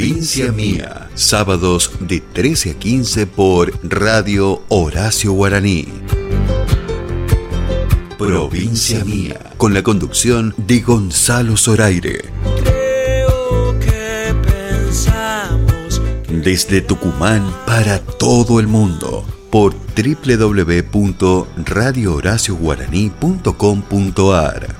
Provincia Mía, sábados de 13 a 15 por Radio Horacio Guaraní. Provincia Mía, con la conducción de Gonzalo Zoraire. Desde Tucumán para todo el mundo por www.radiohoracioguaraní.com.ar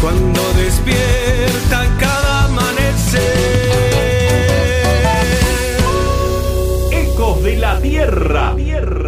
cuando despierta cada amanecer. Ecos de la Tierra. Tierra.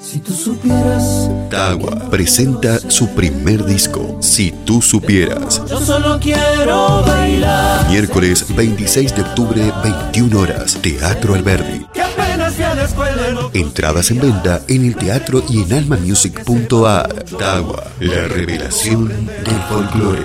Si tú supieras, Tagua presenta su primer disco, Si tú supieras. yo solo quiero bailar. Miércoles 26 de octubre, 21 horas, Teatro Alberdi. Entradas en venta en el teatro y en almamusic.ar. Tagua, la revelación del folclore.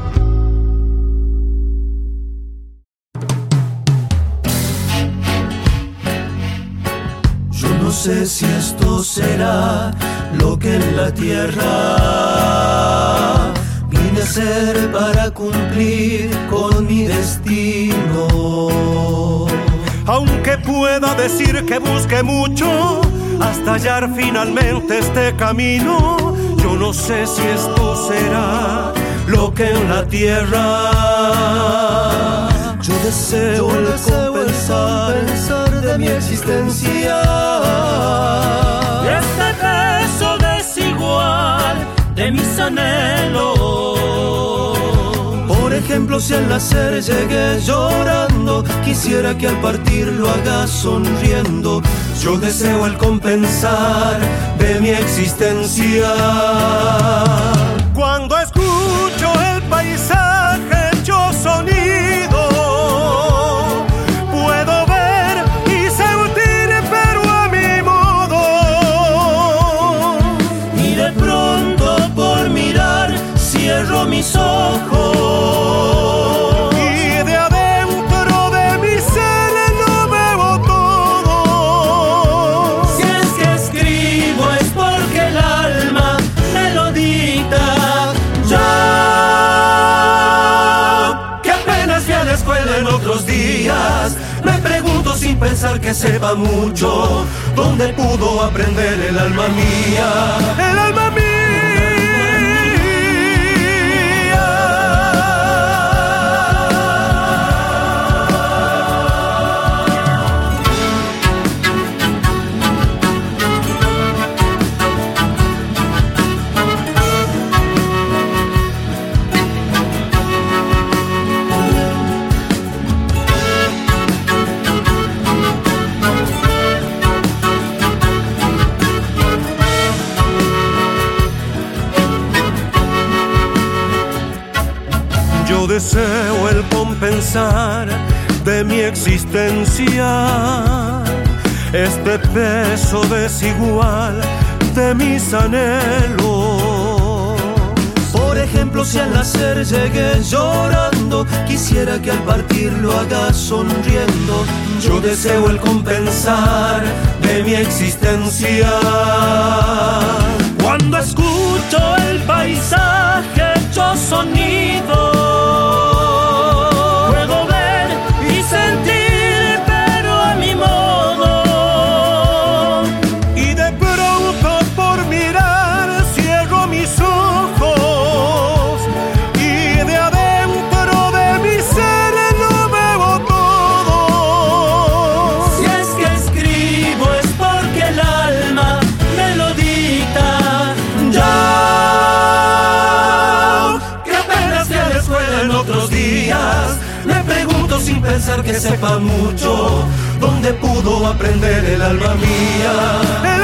no sé si esto será lo que en la tierra vine a ser para cumplir con mi destino. Aunque pueda decir que busque mucho hasta hallar finalmente este camino, yo no sé si esto será lo que en la tierra yo deseo, el compensar de mi existencia. Este beso desigual de mis anhelos. Por ejemplo, si al nacer llegué llorando, quisiera que al partir lo haga sonriendo. Yo deseo el compensar de mi existencia. Cuando escucho que sepa mucho. ¿Dónde pudo aprender el alma mía? El alma deseo el compensar de mi existencia este peso desigual de mis anhelos. Por ejemplo, si al nacer llegué llorando, quisiera que al partir lo haga sonriendo. Yo deseo el compensar de mi existencia. Cuando escucho el paisaje, yo sonido sepa mucho, donde pudo aprender el alma mía.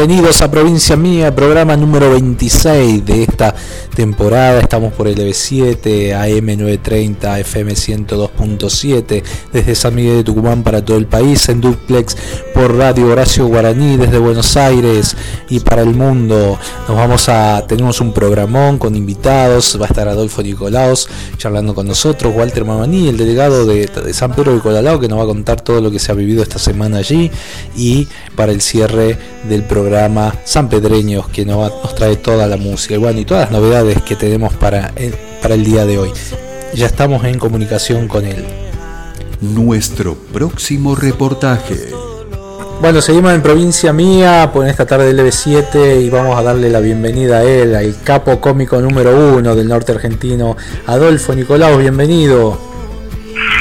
bienvenidos a Provincia Mía, programa número 26 de esta temporada. Estamos por el EB7, AM930, FM102 desde San Miguel de Tucumán para todo el país, en duplex por Radio Horacio Guaraní desde Buenos Aires y para el mundo. Nos vamos a tenemos un programón con invitados, va a estar Adolfo Nicolaos charlando con nosotros, Walter Mamani, el delegado de, San Pedro de Colalao que nos va a contar todo lo que se ha vivido esta semana allí y para el cierre del programa San Pedreños que nos, va, nos trae toda la música, y todas las novedades que tenemos para para el día de hoy. Ya estamos en comunicación con él. Nuestro próximo reportaje. Bueno, seguimos en provincia mía por esta tarde del EV7 y vamos a darle la bienvenida a él, al capo cómico número uno del norte argentino, Adolfo Nicolau, bienvenido.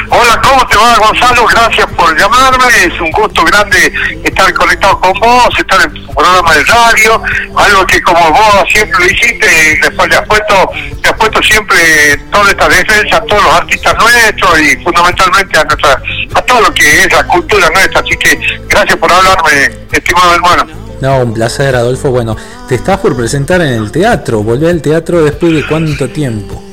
Hola, ¿cómo te va Gonzalo? Gracias por llamarme, es un gusto grande estar conectado con vos, estar en tu programa de radio, algo que como vos siempre lo hiciste, después le has puesto, le has puesto siempre toda esta defensa a todos los artistas nuestros y fundamentalmente a nuestra, a todo lo que es la cultura nuestra, así que gracias por hablarme, estimado hermano. No, un placer Adolfo, bueno, te estás por presentar en el teatro, volver al teatro después de cuánto tiempo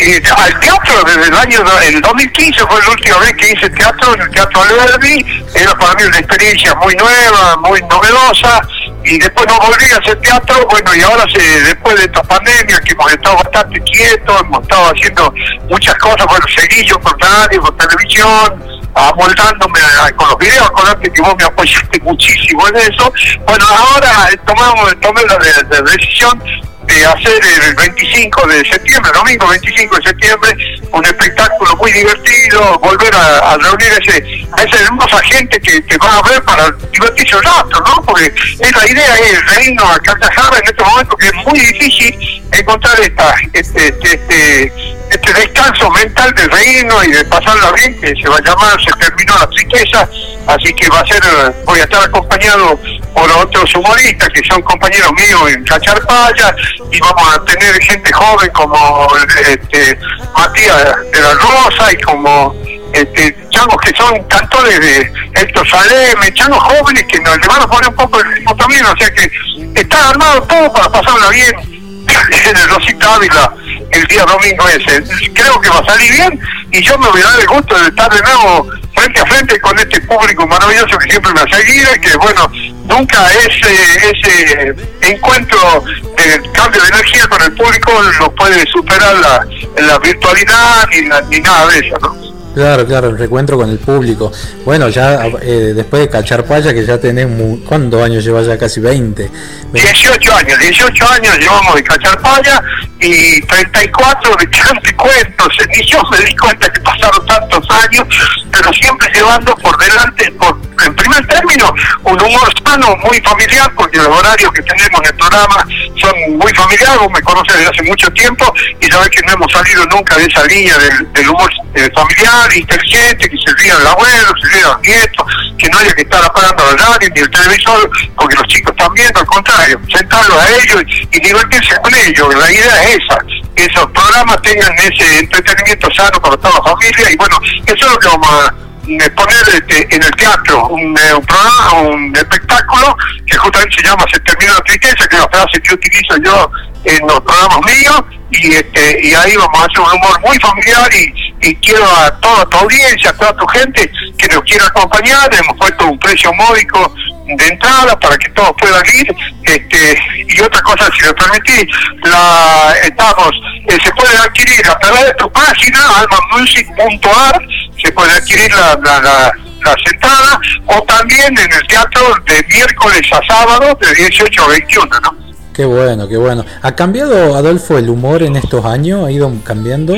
al teatro desde el año el 2015 fue la última vez que hice teatro en el Teatro Alberdi era para mí una experiencia muy nueva muy novedosa y después no volví a hacer teatro bueno y ahora se, después de esta pandemia que hemos estado bastante quietos hemos estado haciendo muchas cosas bueno seguí yo por radio por televisión amoldándome con los videos, acordate que vos me apoyaste muchísimo en eso. Bueno, ahora tomamos, tomé la decisión de hacer el 25 de septiembre, domingo 25 de septiembre, un espectáculo muy divertido, volver a, reunir ese, a esa hermosa gente que, que va a ver para divertirse un rato, ¿no? Porque es la idea es reírnos a carcajadas en este momento que es muy difícil encontrar esta, este, este, este, este descanso mental de reírnos y de pasarla bien, que se va a llamar Se terminó la tristeza, así que va a ser, voy a estar acompañado por otros humoristas que son compañeros míos en Cacharpaya y vamos a tener gente joven como este, Matías de la Rosa y como este, changos que son cantores de Héctor Saleme, changos jóvenes que nos le van a poner un poco el ritmo también, o sea que está armado todo para pasarla bien Rosita Ávila el día domingo ese. Creo que va a salir bien y yo me voy a dar el gusto de estar de nuevo frente a frente con este público maravilloso que siempre me ha seguido y que bueno, nunca ese, ese encuentro de cambio de energía con el público lo puede superar la, la virtualidad ni, ni nada de eso, ¿no? Claro, claro, el reencuentro con el público. Bueno, ya eh, después de Cacharpaya, que ya tenés, ¿cuántos años llevas ya? Casi 20. 18 años, 18 años llevamos de Cacharpaya y 34 de cuentos. Ni yo me di cuenta que pasaron tantos años, pero siempre llevando por delante, por, en primer término, un humor sano, muy familiar, porque los horarios que tenemos en el programa son muy familiares, me conoces desde hace mucho tiempo y sabés que no hemos salido nunca de esa línea del, humor eh, familiar, inteligente, que se rían el abuelo, se rían los nietos, que no haya que estar apagando la radio ni el televisor, porque los chicos están viendo, al contrario, sentarlos a ellos y, divertirse con ellos, la idea es esa, que esos programas tengan ese entretenimiento sano para toda la familia. Y bueno, eso es lo que vamos a poner este, en el teatro un, eh, un, programa, un espectáculo que justamente se llama Se termina la tristeza, que es la frase que utilizo yo en los programas míos, y este y ahí vamos a hacer un humor muy familiar y, y quiero a toda tu audiencia, a toda tu gente que nos quiera acompañar, hemos puesto un precio módico de entrada para que todos puedan ir este y otra cosa si me permitís la estamos eh, se puede adquirir a través de tu página almamusic.ar se puede adquirir la, la, la, sentada o también en el teatro de miércoles a sábado de 18 a 21 ¿no? Qué bueno, qué bueno. ¿Ha cambiado, Adolfo, el humor en estos años? ¿Ha ido cambiando?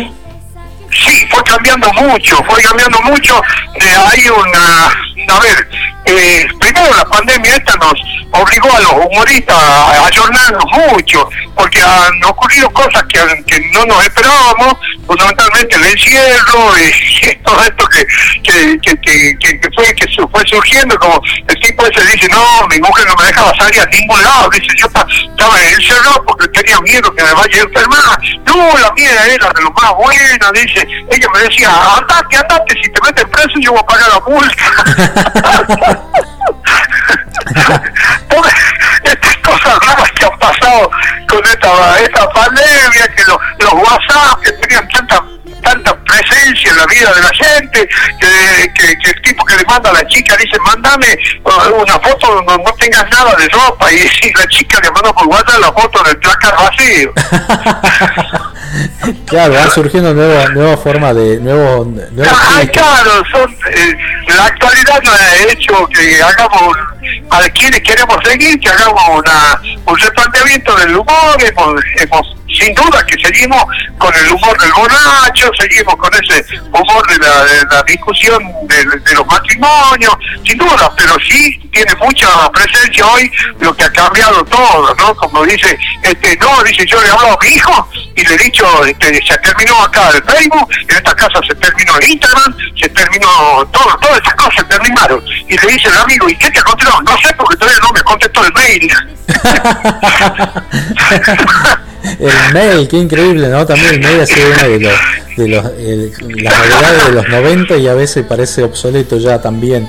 Sí, fue cambiando mucho, fue cambiando mucho. Eh, hay una, a ver, eh, primero la pandemia esta nos obligó a los humoristas a ayornarnos mucho, porque han ocurrido cosas que, que no nos esperábamos, fundamentalmente el encierro y, todo esto que, que, que, que, fue, que fue surgiendo, como el tipo ese dice, no, mi mujer no me dejaba salir a ningún lado, dice, yo estaba encerrado porque tenía miedo que me vaya a enfermar, no, la mía era de lo más buena, dice, ella me decía, andate, andate, si te metes preso yo voy a pagar la multa. Todas estas cosas raras que han pasado con esta, esta pandemia, que los WhatsApp que tenían tanta tanta presencia en la vida de la gente, que, que, el tipo que le manda a la chica dice, mándame uh, una foto donde no tengas nada de ropa, y, la chica le manda por WhatsApp la foto del placar vacío. claro, van surgiendo nuevas nuevas formas de nuevos ah, claro, son, eh, la actualidad nos ha hecho que hagamos a quienes queremos seguir, que hagamos una, un replanteamiento del humor, hemos, hemos sin duda que seguimos con el humor del borracho, seguimos con ese humor de la, discusión de, los matrimonios, sin duda, pero sí tiene mucha presencia hoy lo que ha cambiado todo, ¿no? Como dice, este, no, dice, yo le hablo a mi hijo y le he dicho, este, se terminó acá el Facebook, en esta casa se terminó el Instagram, se terminó todo, todas estas cosas se terminaron. Y le dice el amigo, ¿y qué te contestó? No sé, porque todavía no me contestó el mail. mail, qué increíble, ¿no? También mail ha sido una de los, de los las novedades de los 90 y a veces parece obsoleto ya también.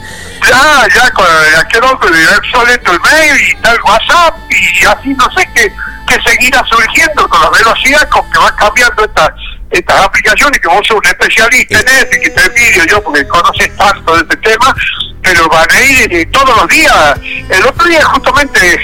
Ya, ya, con, ya quedó obsoleto el mail y tal WhatsApp y así no sé qué, que seguirá surgiendo con la velocidad con que va cambiando estas estas aplicaciones que vos sos un especialista en esto y que te envidio yo porque conoces tanto de este tema pero van a ir eh, todos los días. El otro día justamente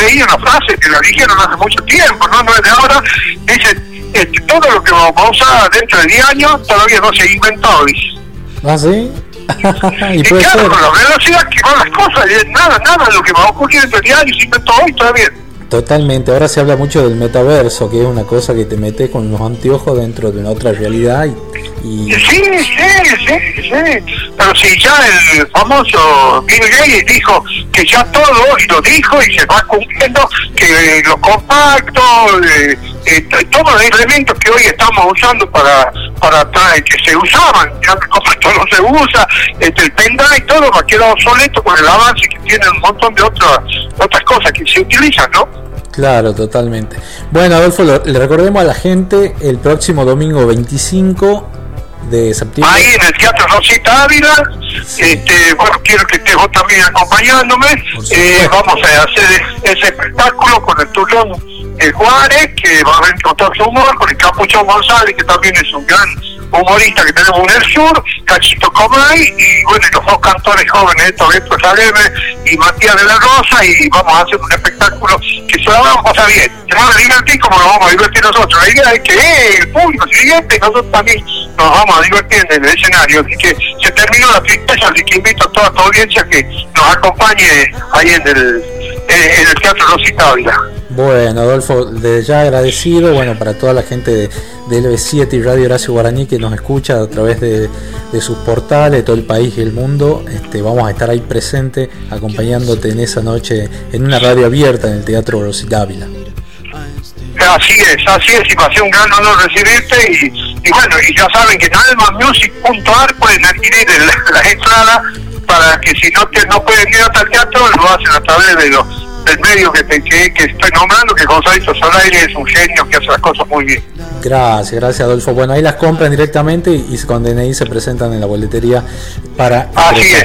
leí una frase que la dijeron hace mucho tiempo, no, no es de ahora, dice, este, todo lo que vamos a usar dentro de 10 años todavía no se ha inventado, dice. ¿Ah, sí? y, claro, con la velocidad que van las cosas, nada, nada de lo que va a ocurrir dentro de 10 años se inventó hoy todavía. Totalmente, ahora se habla mucho del metaverso, que es una cosa que te mete con los anteojos dentro de una otra realidad y Sí, sí, sí, sí. Pero si ya el famoso Bill Gates dijo que ya todo, y lo dijo y se va cumpliendo, que los compactos, eh, eh, todos los elementos que hoy estamos usando para para que se usaban, ya compacto no se usa, este, el pendrive todo va a quedar obsoleto con el avance que tiene un montón de otras otras cosas que se utilizan, ¿no? Claro, totalmente. Bueno, Adolfo, le recordemos a la gente el próximo domingo 25 de septiembre. Ahí en el Teatro Rosita Ávila, este, bueno, quiero que estés vos también acompañándome. Eh, vamos a hacer ese espectáculo con el turón el Juárez, que va a venir con todo su humor, con el Capuchón González, que también es un gran humorista que tenemos en el sur, Cachito Comay, y bueno, los dos cantores jóvenes, Toreto Saleme y Matías de la Rosa, y vamos a hacer un espectáculo que se vamos a pasar bien. Se van a divertir como nos vamos a divertir nosotros. La idea es que el público siguiente, nosotros también nos vamos a divertir en el escenario. Así que se terminó la tristeza, así que invito a toda tu audiencia que nos acompañe ahí en el, en el Teatro Rosita Ávila. Bueno, Adolfo, desde ya agradecido, bueno, para toda la gente de de LB7 y Radio Horacio Guaraní que nos escucha a través de, sus portales, de todo el país y el mundo. Este, vamos a estar ahí presente acompañándote en esa noche en una radio abierta en el Teatro Rosita Ávila. Así es, así es, y pasé un gran honor recibirte y, bueno, y ya saben que en almamusic.ar pueden adquirir las entradas para que si no te, no pueden ir hasta el teatro, lo hacen a través de los del medio que, que, que estoy nombrando, que Gonzalo Solaire es un genio que hace las cosas muy bien. Gracias, gracias Adolfo. Bueno, ahí las compran directamente y con DNI se presentan en la boletería para... Así es.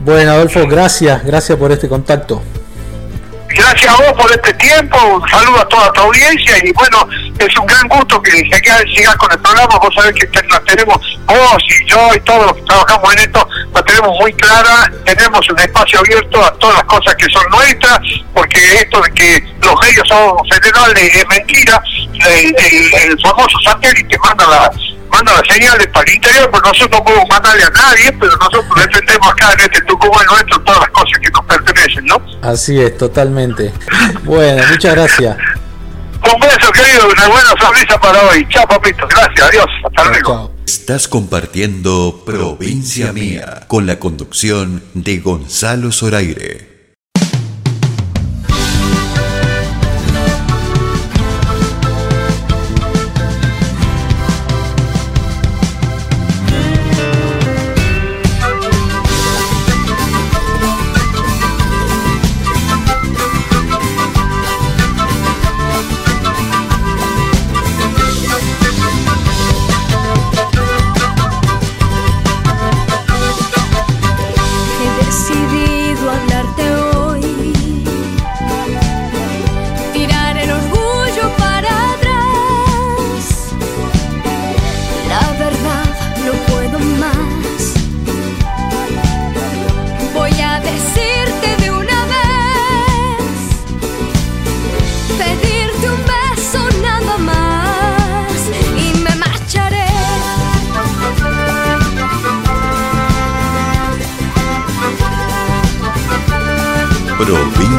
Bueno, Adolfo, gracias, gracias por este contacto. Gracias a vos por este tiempo, un saludo a toda tu audiencia y bueno, es un gran gusto que sigas con el programa, vos sabés que la tenemos, vos y yo y todos los que trabajamos en esto, la tenemos muy clara, tenemos un espacio abierto a todas las cosas que son nuestras, porque esto de que los medios son federales es mentira, el, el famoso satélite manda la manda las señales para el interior, pero nosotros no podemos mandarle a nadie, pero nosotros defendemos acá en este Tucumán nuestro todas las cosas que nos pertenecen, ¿no? Así es, totalmente. Bueno, muchas gracias. Un beso, querido, una buena sonrisa para hoy. Chao, papito. Gracias, adiós. Hasta luego. Estás compartiendo Provincia Mía con la conducción de Gonzalo Zoraire.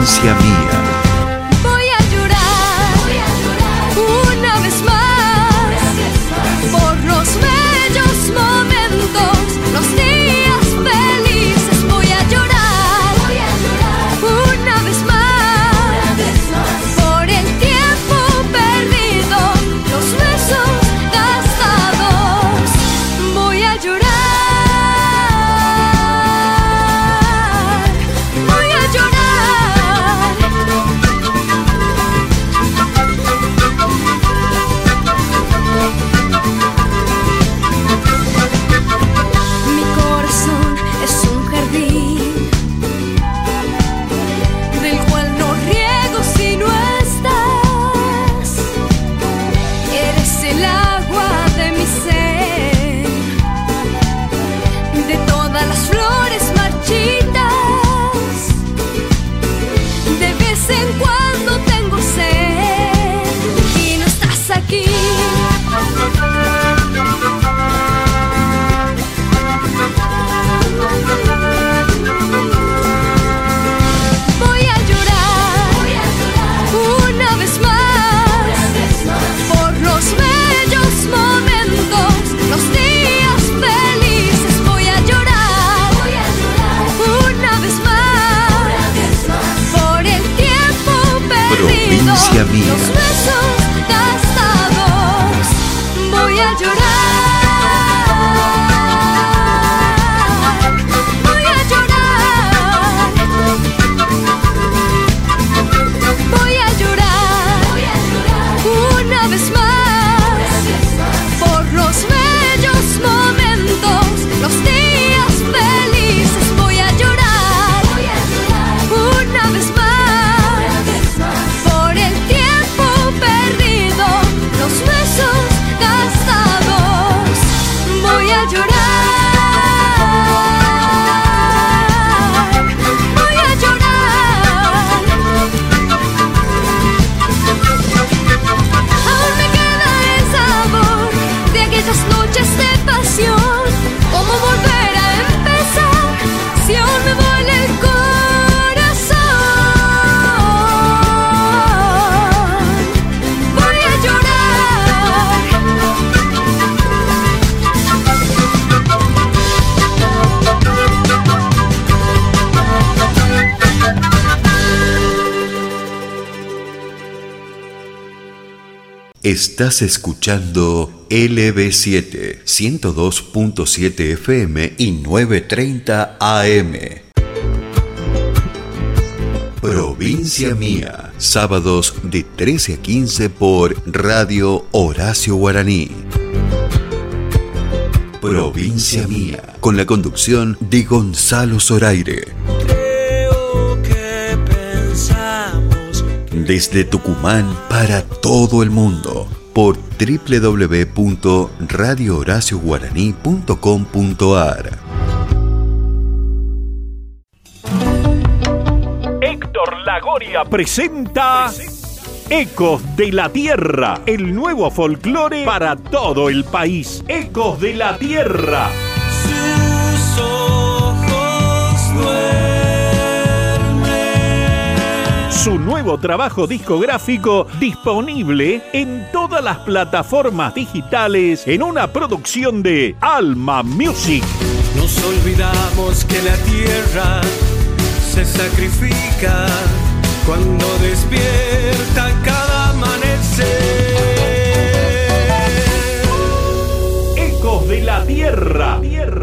Provincia mía. Estás escuchando LB7 102.7 FM y 930 AM. Provincia Mía, sábados de 13 a 15 por Radio Horacio Guaraní. Provincia Mía, con la conducción de Gonzalo Zoraire. Desde Tucumán para todo el mundo por www.radiohoracioguaraní.com.ar Héctor Lagoria presenta Ecos de la Tierra, el nuevo folclore para todo el país. Ecos de la Tierra. Su nuevo trabajo discográfico disponible en todas las plataformas digitales en una producción de Alma Music. Nos olvidamos que la tierra se sacrifica cuando despierta cada amanecer. Ecos de la Tierra. Tierra.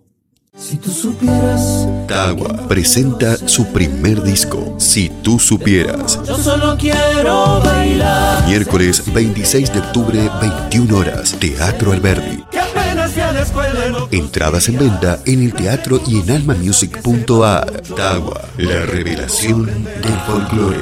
Si tú supieras, Tagua presenta su primer disco, Si tú supieras. yo solo quiero bailar. Miércoles 26 de octubre, 21 horas, Teatro Alberdi. Entradas en venta en el teatro y en almamusic.ar. Tagua, la revelación del folclore.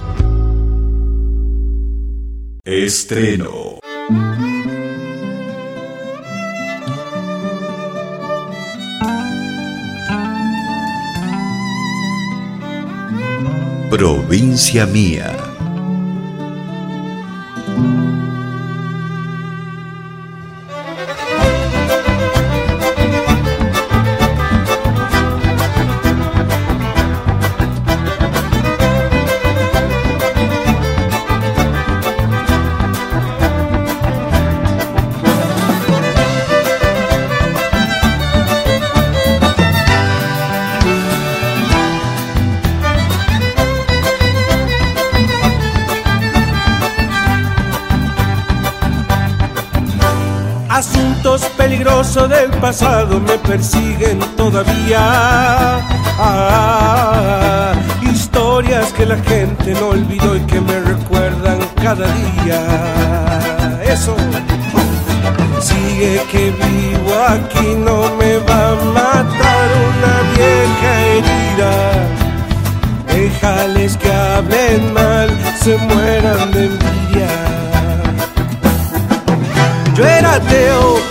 Estreno. Provincia Mía. Pasado me persiguen todavía. Ah, historias que la gente no olvidó y que me recuerdan cada día. Eso. Sigue que vivo aquí, no me va a matar una vieja herida. Déjales que hablen mal, se mueran de envidia. Yo era ateo,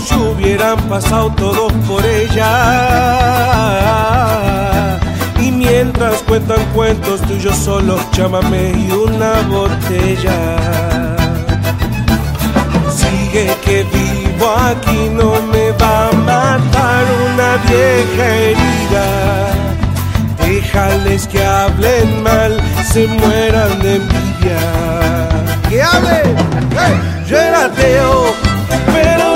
Si hubieran pasado todos por ella. Y mientras cuentan cuentos tuyos solos, chámame y una botella. Sigue que vivo aquí, no me va a matar una vieja herida. Déjales que hablen mal, se mueran de envidia. Que hablen, yo era ateo,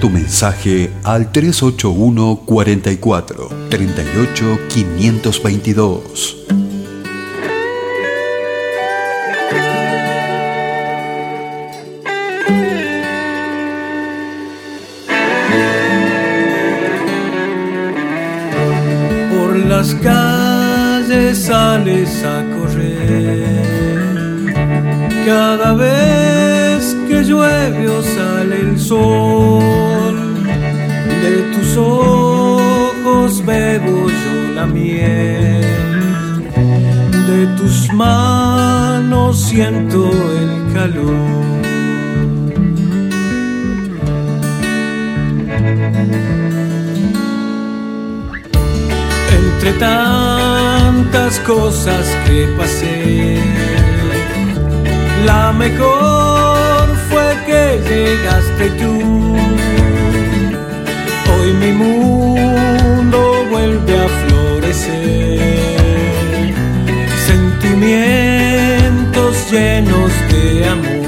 tu mensaje al 381 44 38 522. Por las calles sales a correr. Cada vez que llueve o sale el sol, tus ojos bebo yo la miel. De tus manos siento el calor. Entre tantas cosas que pasé, la mejor fue que llegaste tú. Hoy mi mundo vuelve a florecer, sentimientos llenos de amor.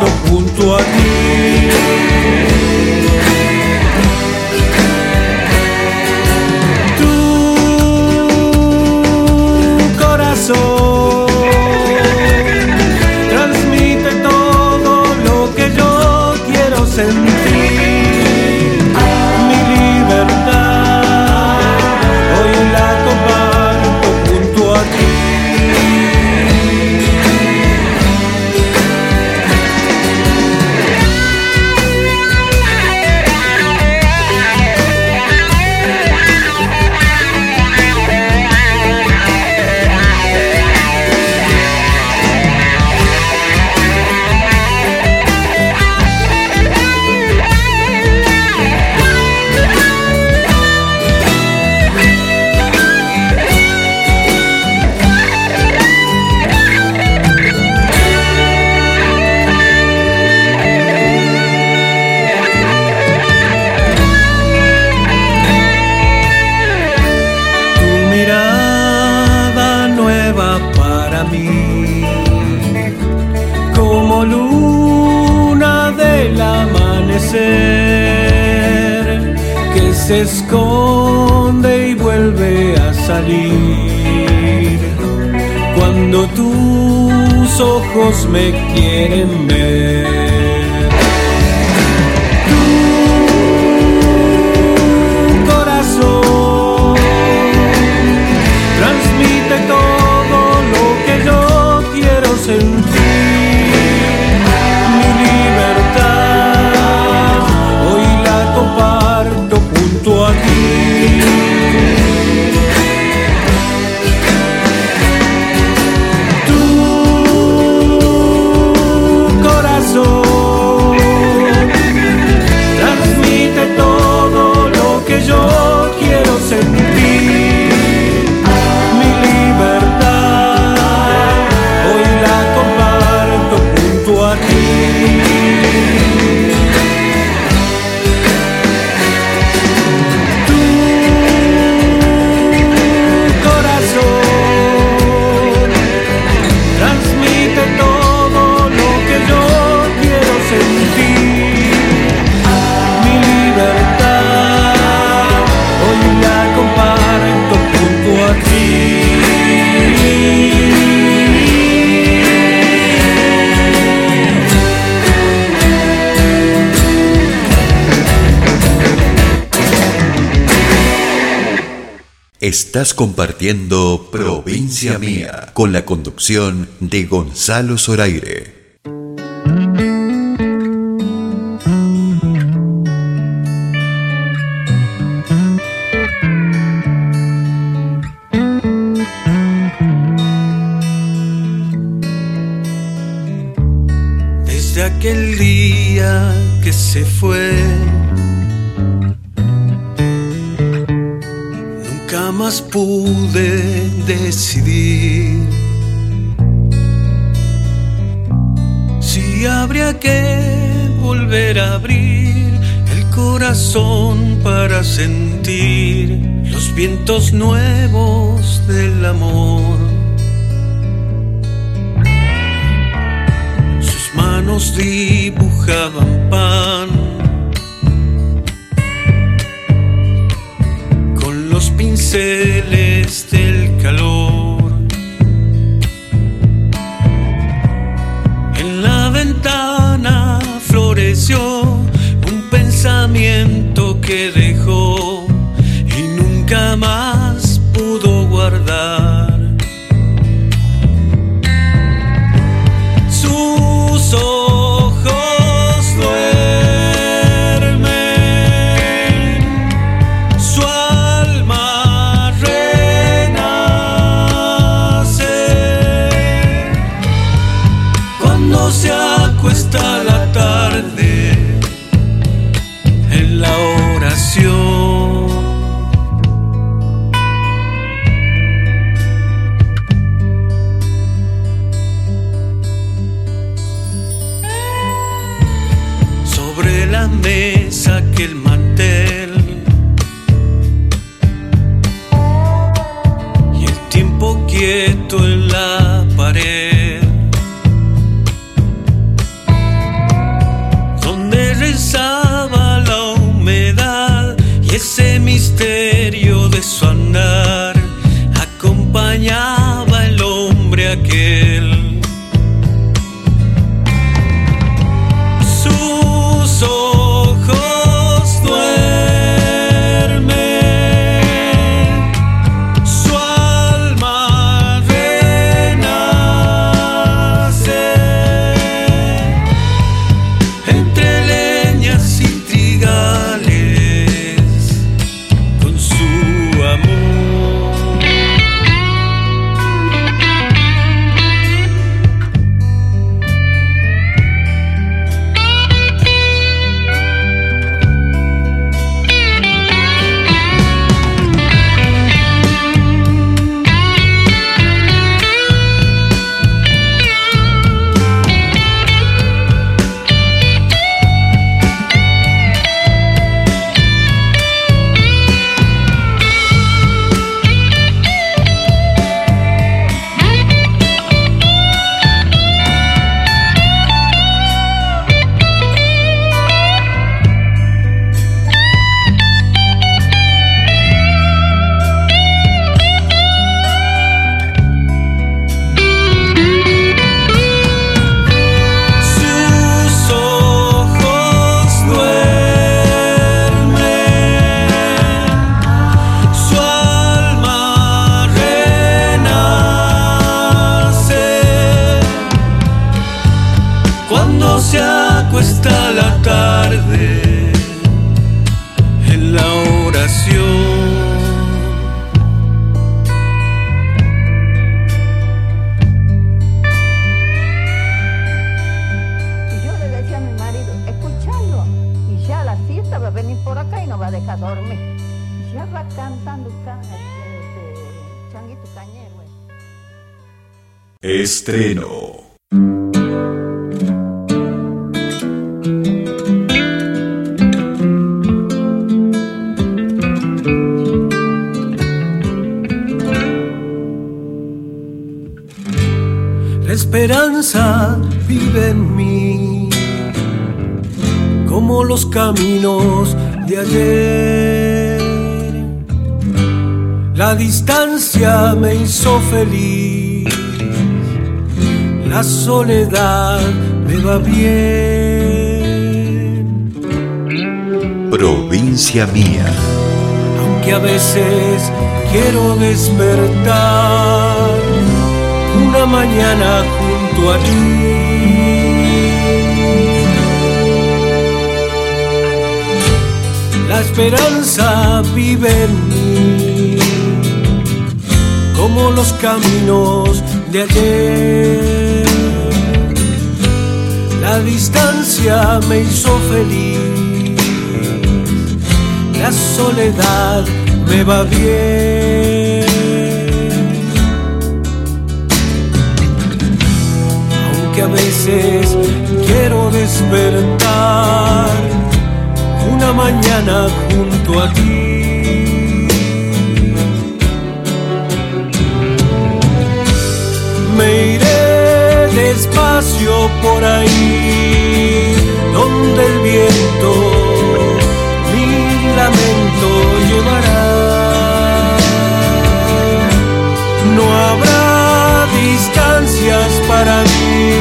Tu quiero cuando tus ojos me quieren ver. Estás compartiendo Provincia Mía con la conducción de Gonzalo Zoraire. estreno. La esperanza vive en mí, como los caminos de ayer. La distancia me hizo feliz la soledad me va bien. Provincia mía. Aunque a veces quiero despertar una mañana junto a ti. La esperanza vive en mí, como los caminos de ayer. La distancia me hizo feliz, la soledad me va bien. Aunque a veces quiero despertar una mañana junto a ti. Me iré despacio por ahí, donde el viento mi lamento llevará. No habrá distancias para mí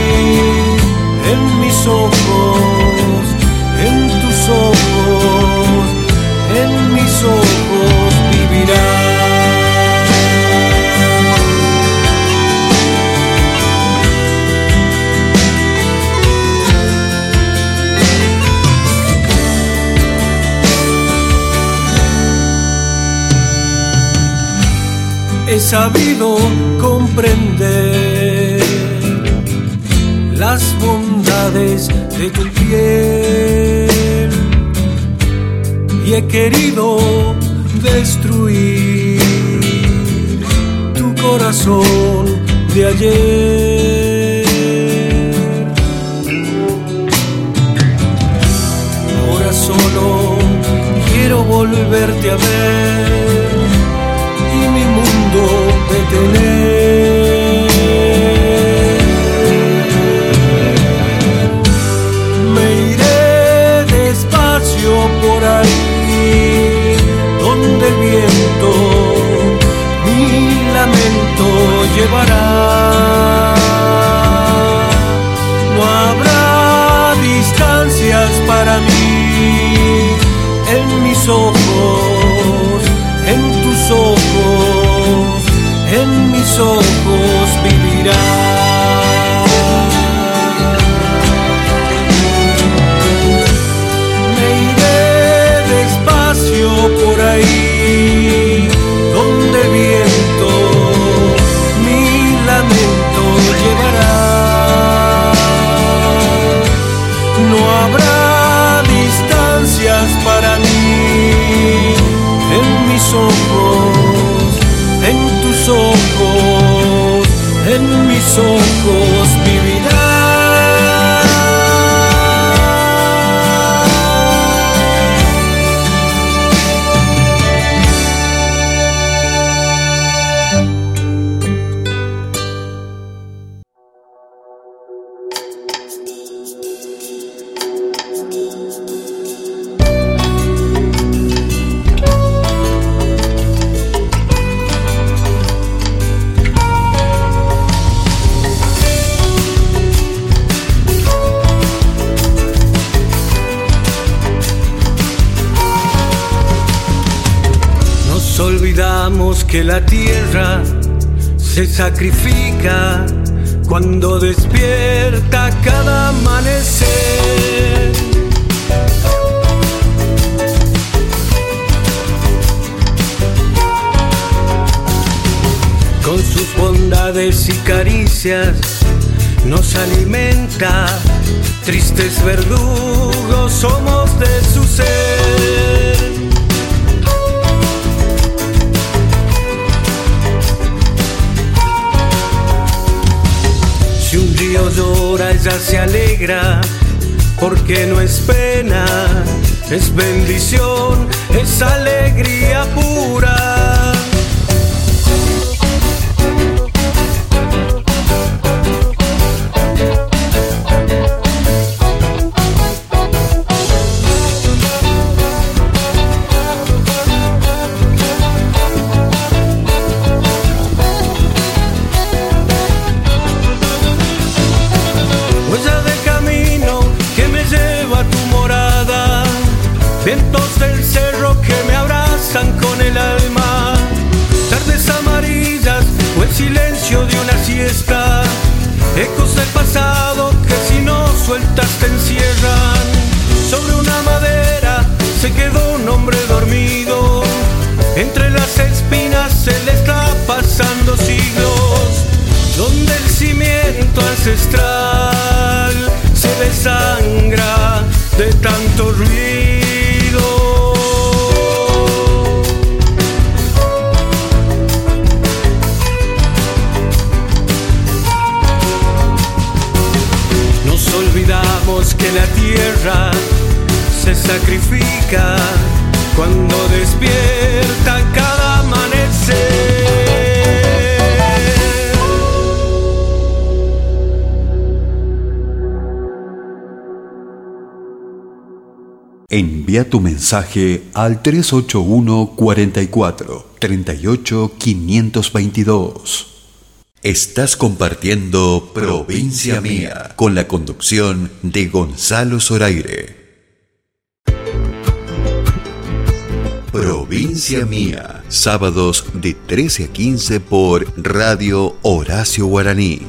en mis ojos, en tus ojos, en mis ojos sabido comprender las bondades de tu piel y he querido destruir tu corazón de ayer. Ahora solo quiero volverte a ver para mí en mis ojos, mis ojos sacrifica cuando despierta cada amanecer. Con sus bondades y caricias nos alimenta, tristes verdugos somos porque no es pena, es bendición, es alegría pura. sister. Envía tu mensaje al 381 44 38 522. Estás compartiendo Provincia Mía con la conducción de Gonzalo Zoraire. Provincia Mía, sábados de 13 a 15 por Radio Horacio Guaraní.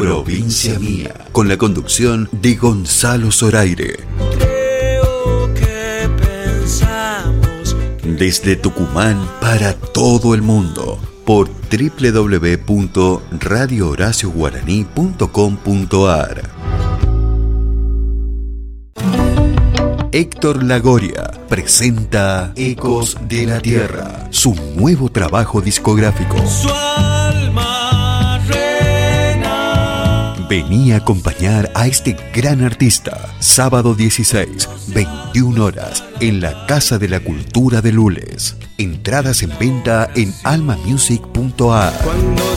Provincia Mía, con la conducción de Gonzalo Zoraire. Desde Tucumán para todo el mundo por www.radiohoracioguaraní.com.ar Héctor Lagoria presenta Ecos de la Tierra, su nuevo trabajo discográfico. Venía a acompañar a este gran artista, sábado 16, 21 horas, en la Casa de la Cultura de Lules. Entradas en venta en almamusic.ar. Cuando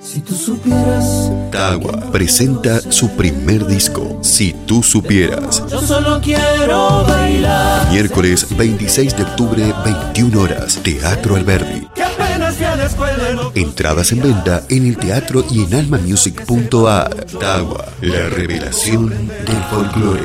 Si tú supieras. Tagua presenta su primer disco, Si tú supieras. Yo solo quiero bailar. Miércoles 26 de octubre, 21 horas, Teatro Alberdi. Entradas en venta en el teatro y en almamusic.ar. Tagua, la revelación del folclore.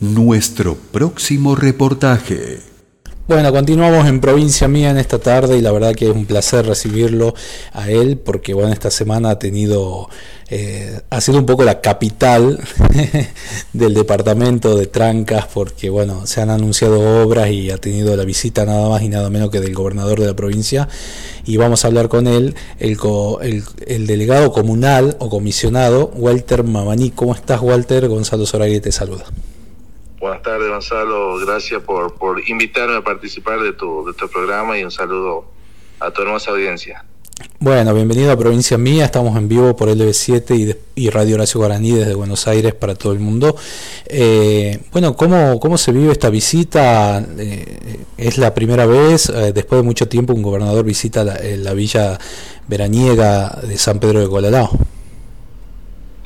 Nuestro próximo reportaje. Bueno, continuamos en provincia mía en esta tarde y la verdad que es un placer recibirlo a él porque bueno, esta semana ha tenido, eh, ha sido un poco la capital del departamento de Trancas porque bueno, se han anunciado obras y ha tenido la visita nada más y nada menos que del gobernador de la provincia y vamos a hablar con él, el, el, delegado comunal o comisionado Walter Mamaní. ¿Cómo estás Walter? Gonzalo Zorague te saluda. Buenas tardes, Gonzalo. Gracias por, por invitarme a participar de tu, de tu programa y un saludo a tu hermosa audiencia. Bueno, bienvenido a Provincia Mía. Estamos en vivo por LB7 y, y Radio Horacio Guaraní desde Buenos Aires para todo el mundo. Eh, bueno, ¿cómo, ¿cómo se vive esta visita? Eh, ¿Es la primera vez? Eh, después de mucho tiempo, un gobernador visita la, la villa veraniega de San Pedro de Colalao.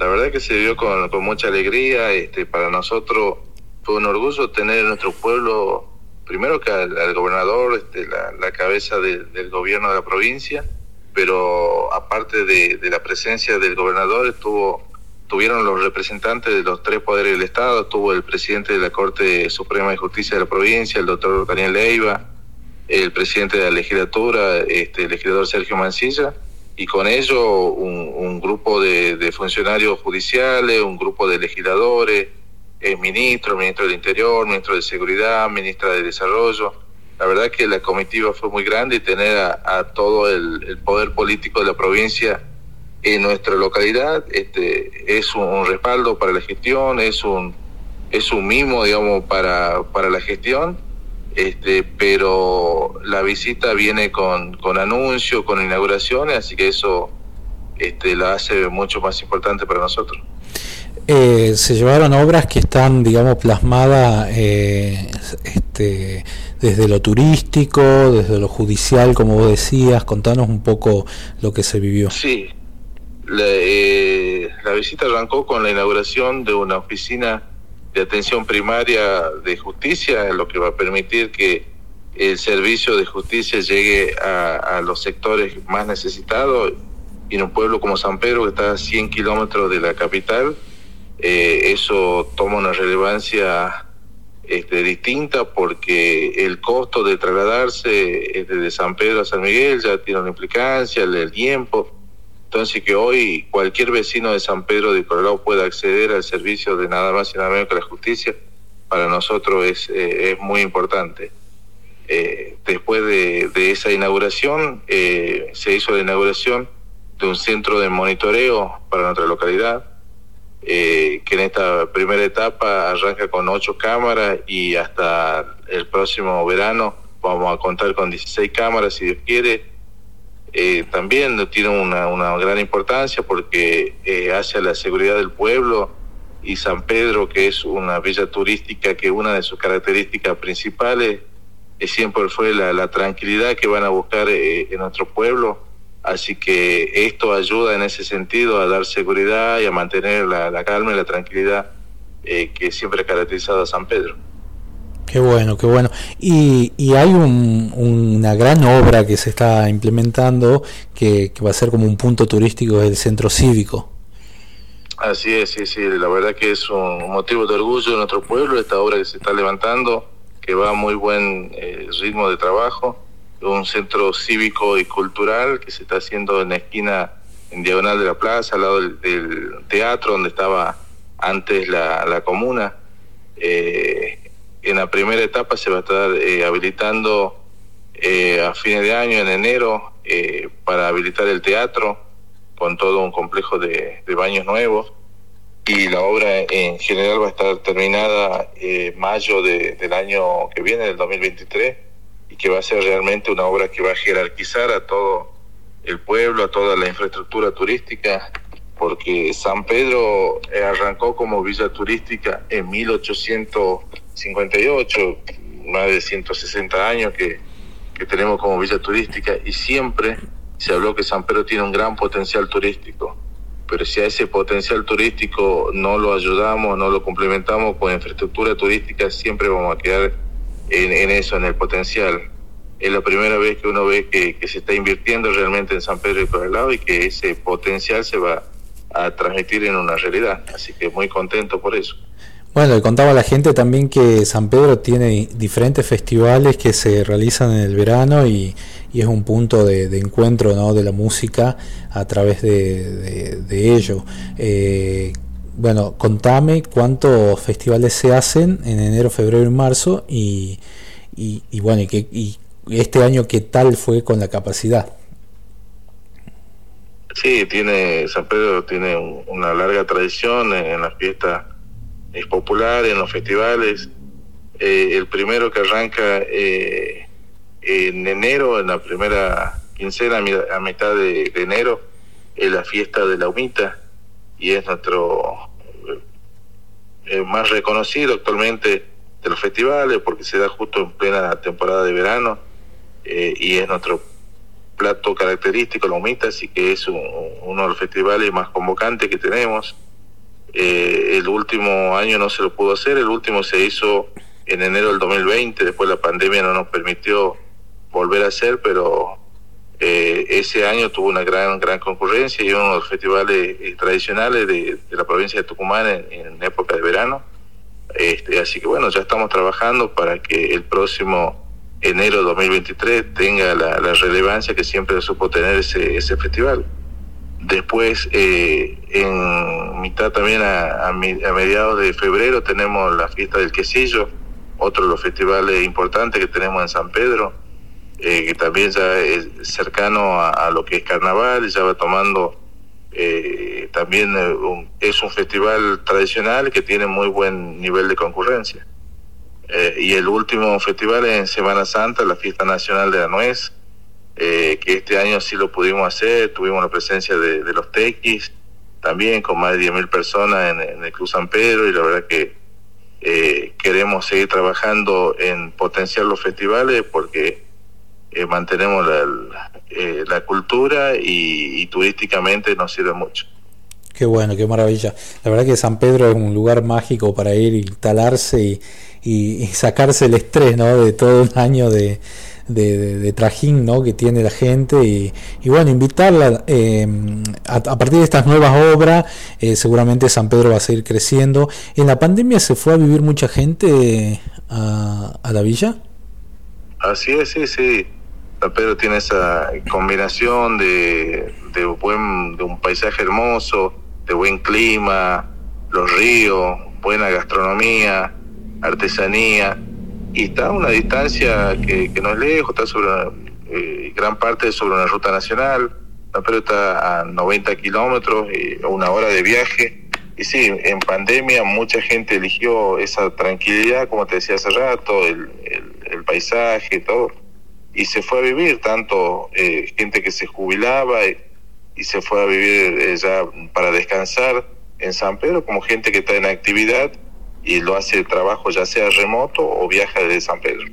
La verdad que se vivió con, con mucha alegría. Este, para nosotros fue un orgullo tener en nuestro pueblo, primero que al, gobernador, este, la, cabeza del gobierno de la provincia, pero aparte de, la presencia del gobernador estuvo estuvieron los representantes de los tres poderes del Estado, estuvo el presidente de la Corte Suprema de Justicia de la provincia, el doctor Daniel Leiva, el presidente de la legislatura, este, el legislador Sergio Mancilla, y con ello un, grupo de, funcionarios judiciales, un grupo de legisladores, ministro, ministro del Interior, ministro de Seguridad, ministra de Desarrollo. La verdad que la comitiva fue muy grande y tener a, todo el, poder político de la provincia en nuestra localidad este, es un, respaldo para la gestión, es un, es un mimo, digamos, para, para la gestión este, pero la visita viene con, con anuncios, con inauguraciones, así que eso este, la hace mucho más importante para nosotros. Eh, se llevaron obras que están, digamos, plasmadas eh, este, desde lo turístico, desde lo judicial, como vos decías. Contanos un poco lo que se vivió. Sí, la, eh, la visita arrancó con la inauguración de una oficina de atención primaria de justicia, lo que va a permitir que el servicio de justicia llegue a, los sectores más necesitados. Y en un pueblo como San Pedro, que está a 100 kilómetros de la capital, eh, eso toma una relevancia este, distinta porque el costo de trasladarse desde San Pedro a San Miguel ya tiene una implicancia, el tiempo entonces que hoy cualquier vecino de San Pedro de Colorado pueda acceder al servicio de nada más y nada menos que la justicia, para nosotros es, eh, es muy importante. Eh, después de, esa inauguración, eh, se hizo la inauguración de un centro de monitoreo para nuestra localidad, que en esta primera etapa arranca con ocho cámaras y hasta el próximo verano vamos a contar con 16 cámaras, si Dios quiere, eh, también tiene una, gran importancia porque eh, hace la seguridad del pueblo y San Pedro, que es una villa turística que una de sus características principales eh, siempre fue la, tranquilidad que van a buscar eh, en nuestro pueblo. Así que esto ayuda en ese sentido a dar seguridad y a mantener la, la calma y la tranquilidad que siempre ha caracterizado a San Pedro. Qué bueno, qué bueno. Y, y hay una gran obra que se está implementando que, va a ser como un punto turístico del centro cívico. Así es, sí, sí. La verdad que es un motivo de orgullo de nuestro pueblo, esta obra que se está levantando, que va a muy buen eh, ritmo de trabajo. Un centro cívico y cultural que se está haciendo en la esquina, en diagonal de la plaza, al lado del, teatro donde estaba antes la, la comuna. Eh, en la primera etapa se va a estar eh, habilitando eh, a fines de año, en enero, eh, para habilitar el teatro con todo un complejo de, baños nuevos. Y la obra en general va a estar terminada mayo del año que viene, del 2023, y que va a ser realmente una obra que va a jerarquizar a todo el pueblo, a toda la infraestructura turística porque San Pedro arrancó como villa turística en 1858, más de 160 años que, que tenemos como villa turística y siempre se habló que San Pedro tiene un gran potencial turístico, pero si a ese potencial turístico no lo ayudamos, no lo complementamos con infraestructura turística, siempre vamos a quedar en, eso, en el potencial. Es la primera vez que uno ve que, se está invirtiendo realmente en San Pedro y lado y que ese potencial se va a transmitir en una realidad. Así que muy contento por eso. Bueno, le contaba a la gente también que San Pedro tiene diferentes festivales que se realizan en el verano y, es un punto de, encuentro ¿no? de la música a través de, ello. Eh, bueno, contame cuántos festivales se hacen en enero, febrero y marzo y, y, bueno, y, y este año qué tal fue con la capacidad. Sí, tiene San Pedro tiene una larga tradición en, las fiestas populares, en los festivales. Eh, el primero que arranca eh, en enero, en la primera quincena, a mitad de, enero, es la fiesta de la humita y es nuestro eh, más reconocido actualmente de los festivales porque se da justo en plena temporada de verano y es nuestro plato característico, la humita, así que es uno de los festivales más convocantes que tenemos. Eh, el último año no se lo pudo hacer, el último se hizo en enero del 2020, después la pandemia no nos permitió volver a hacer, pero eh, ese año tuvo una gran gran concurrencia y uno de los festivales eh, tradicionales de, de, la provincia de Tucumán en, en época de verano. Este, así que bueno, ya estamos trabajando para que el próximo enero de 2023 tenga la, la relevancia que siempre supo tener ese, ese festival. Después, eh, en mitad también a, a, a, mediados de febrero tenemos la fiesta del quesillo, otro de los festivales importantes que tenemos en San Pedro, eh, que también ya es cercano a, lo que es carnaval, ya va tomando, eh, también eh, un, es un festival tradicional que tiene muy buen nivel de concurrencia. Eh, y el último festival es en Semana Santa, la Fiesta Nacional de la Nuez, eh, que este año sí lo pudimos hacer, tuvimos la presencia de, los tequis, también con más de 10.000 personas en, el Club San Pedro, y la verdad que queremos seguir trabajando en potenciar los festivales porque eh, mantenemos la, la cultura y, y turísticamente nos sirve mucho. Qué bueno, qué maravilla. La verdad que San Pedro es un lugar mágico para ir, instalarse y, y, y sacarse el estrés, ¿no? De todo un año de, de, de, de, trajín ¿no? que tiene la gente y, y bueno, invitarla eh, a, a, partir de estas nuevas obras, eh, seguramente San Pedro va a seguir creciendo. ¿En la pandemia se fue a vivir mucha gente a, a la villa? Así es, sí, sí. Pedro tiene esa combinación de, de, buen, de un paisaje hermoso, de buen clima, los ríos, buena gastronomía, artesanía y está a una distancia que, que no es lejos, está sobre eh, gran parte sobre una ruta nacional, pero está a 90 kilómetros y una hora de viaje. Y sí, en pandemia mucha gente eligió esa tranquilidad, como te decía hace rato, el, el, el paisaje, todo, y se fue a vivir, tanto eh, gente que se jubilaba y, se fue a vivir eh, ya para descansar en San Pedro, como gente que está en actividad y lo hace el trabajo ya sea remoto o viaja desde San Pedro.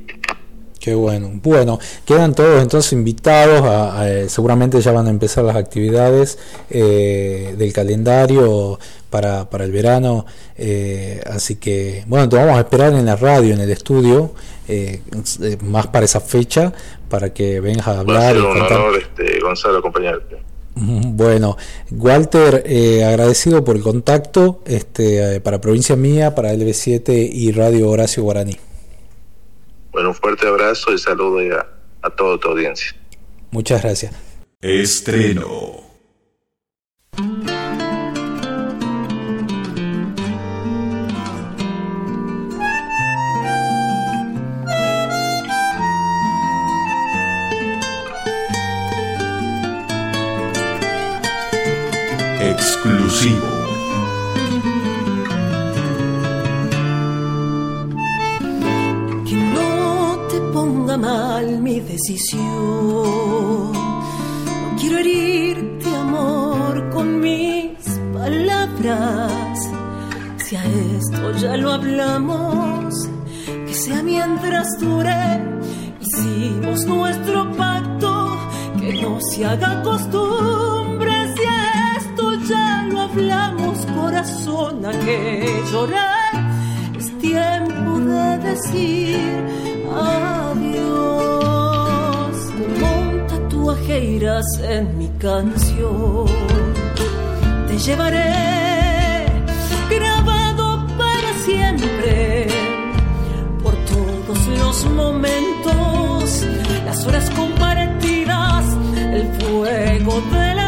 Qué bueno. Bueno, quedan todos entonces invitados. A, a, seguramente ya van a empezar las actividades eh, del calendario para, para el verano. Eh, así que, bueno, te vamos a esperar en la radio, en el estudio, eh, más para esa fecha, para que vengas a hablar. Va a ser un honor, este, Gonzalo, acompañarte. Bueno, Walter, eh, agradecido por el contacto este, eh, para Provincia Mía, para LB7 y Radio Horacio Guaraní. Bueno, un fuerte abrazo y saludo a, a toda tu audiencia. Muchas gracias. Estreno. Exclusivo. Que no te ponga mal mi decisión. No quiero herirte, amor, con mis palabras. Si a esto ya lo hablamos, que sea mientras dure. Hicimos nuestro pacto, que no se haga costumbre hablamos, corazón, a que llorar. Es tiempo de decir adiós. Como un tatuaje irás en mi canción. Te llevaré grabado para siempre por todos los momentos, las horas compartidas, el fuego de la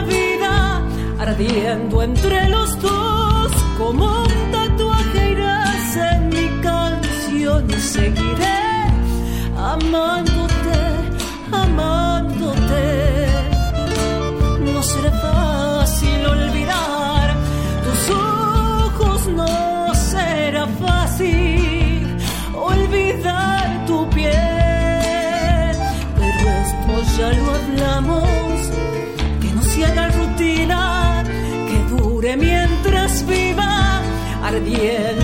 ardiendo entre los dos como un tatuaje irás en mi canción y seguiré amándote, amándote. No será fácil ardiente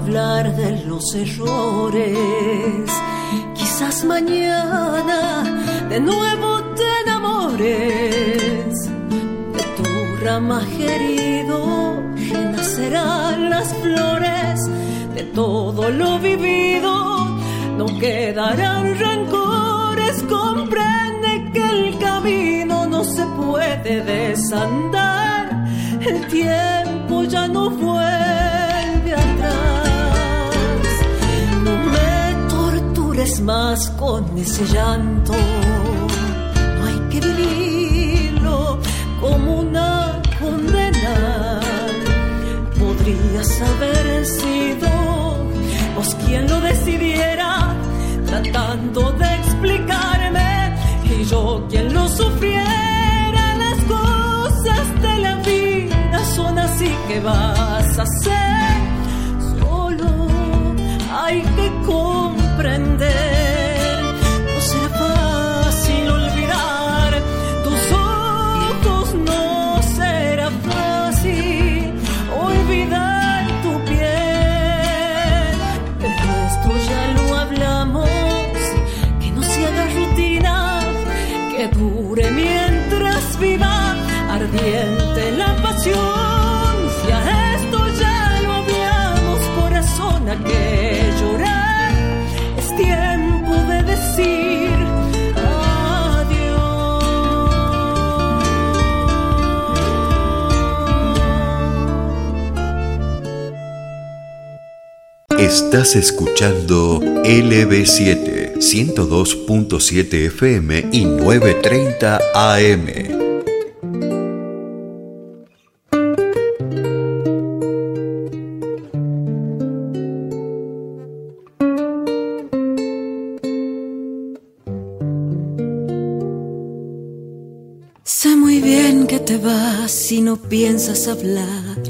hablar de los errores. Quizás mañana de nuevo te enamores. De tu rama herido renacerán las flores. De todo lo vivido no quedarán rencores. Comprende que el camino no se puede desandar. El tiempo ya no vuelve tortures más con ese llanto. No hay que vivirlo como una condena. Podrías haber sido vos quien lo decidiera, tratando de explicarme y yo quien lo sufriera. Las cosas de la vida son así que vas Estás escuchando LB7 102.7 FM y 930 AM. Sé muy bien que te vas si no piensas hablar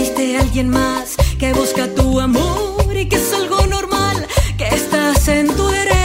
Existe alguien más que busca tu amor y que es algo normal, que estás en tu derecho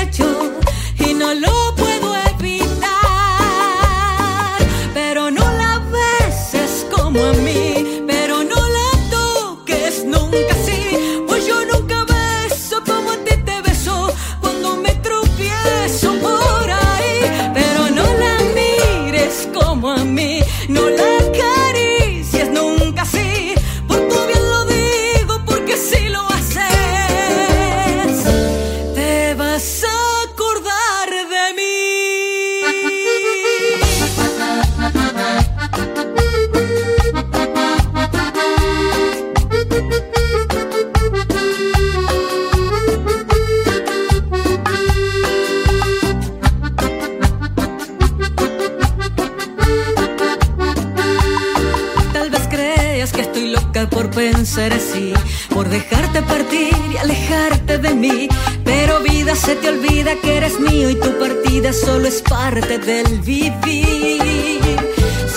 por pensar así, por dejarte partir y alejarte de mí. Pero vida se te olvida que eres mío y tu partida solo es parte del vivir.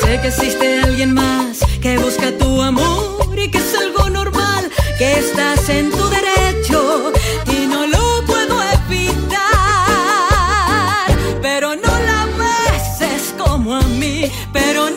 Sé que existe alguien más que busca tu amor y que es algo normal, que estás en tu derecho y no lo puedo evitar. Pero no la beses como a mí, pero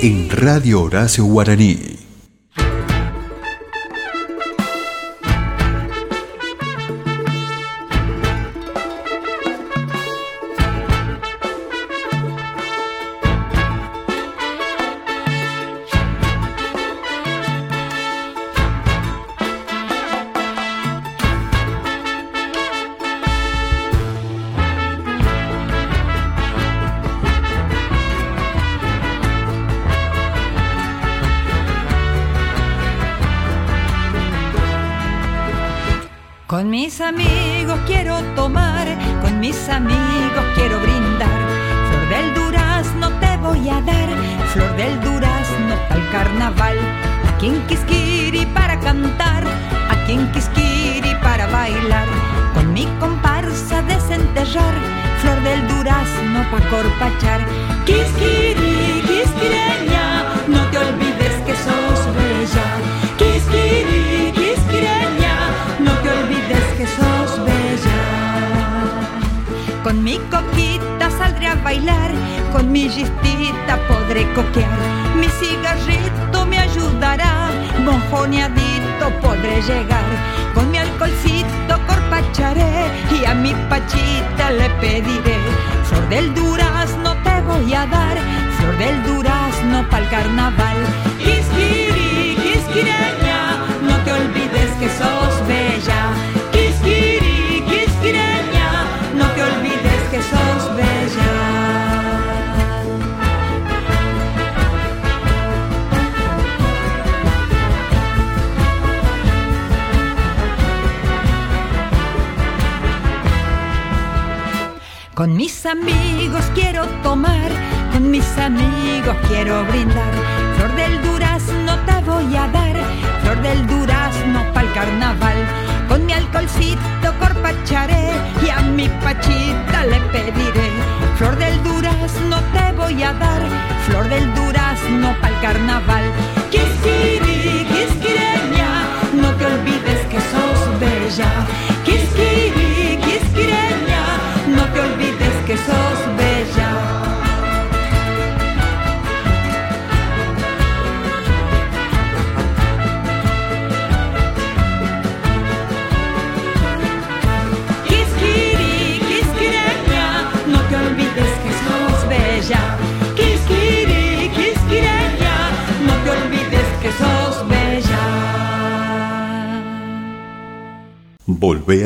en Radio Horacio Guaraní.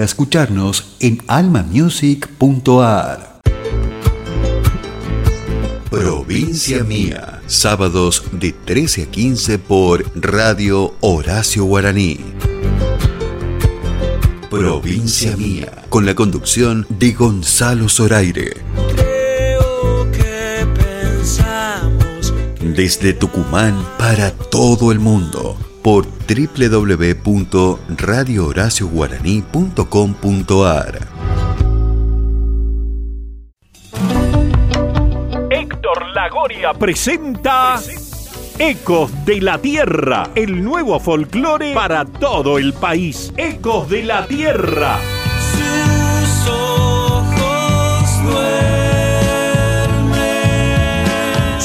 A escucharnos en almamusic.ar. Provincia Mía, sábados de 13 a 15 por Radio Horacio Guaraní. Provincia Mía, con la conducción de Gonzalo Zoraire. Desde Tucumán para todo el mundo por www.radiohoracioguaraní.com.ar Héctor Lagoria presenta Ecos de la Tierra, el nuevo folclore para todo el país. Ecos de la Tierra.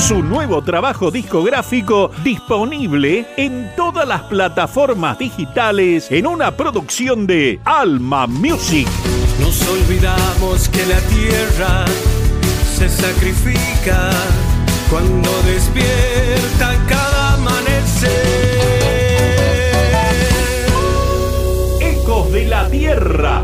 Su nuevo trabajo discográfico disponible en todas las plataformas digitales en una producción de Alma Music. Nos olvidamos que la tierra se sacrifica cuando despierta cada amanecer. Ecos de la tierra.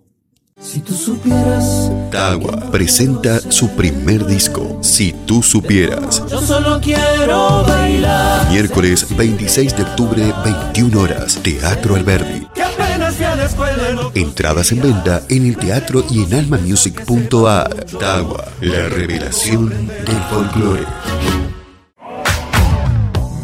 Si tú supieras. Tagua presenta su primer disco, Si tú supieras. Yo solo quiero bailar. Miércoles 26 de octubre, 21 horas, Teatro Alberdi. Entradas en venta en el teatro y en almamusic.ar. Tagua, la revelación del folclore.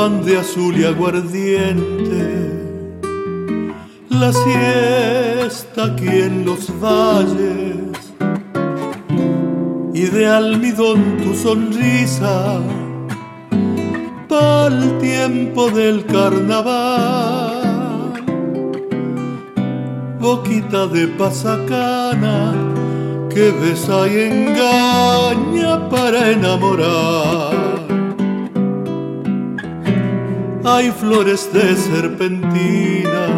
pan de azul y aguardiente, la siesta aquí en los valles, y de almidón tu sonrisa, pa'l tiempo del carnaval, boquita de pasacana que besa y engaña para enamorar hay flores de serpentinas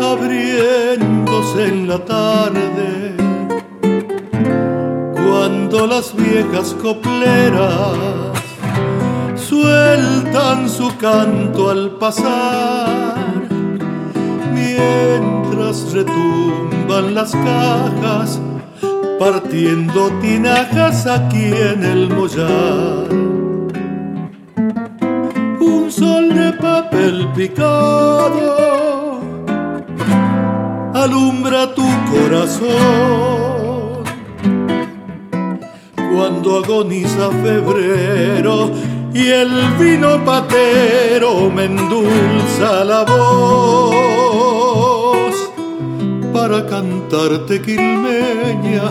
abriéndose en la tarde. Cuando las viejas copleras sueltan su canto al pasar mientras retumban las cajas partiendo tinajas aquí en el mollar papel picado alumbra tu corazón. Cuando agoniza febrero y el vino patero me endulza la voz. Para cantarte quilmeña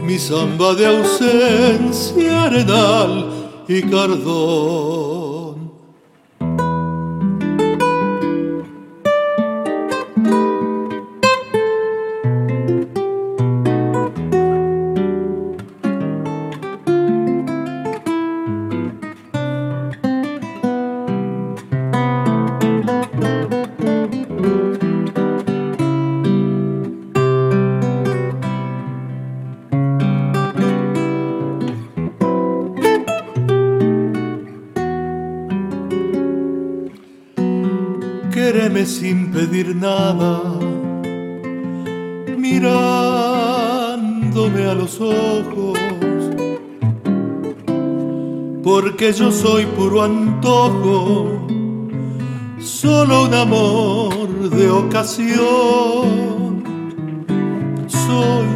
mi samba de ausencia arenal y cardón yo soy puro antojo, solo un amor de ocasión. Soy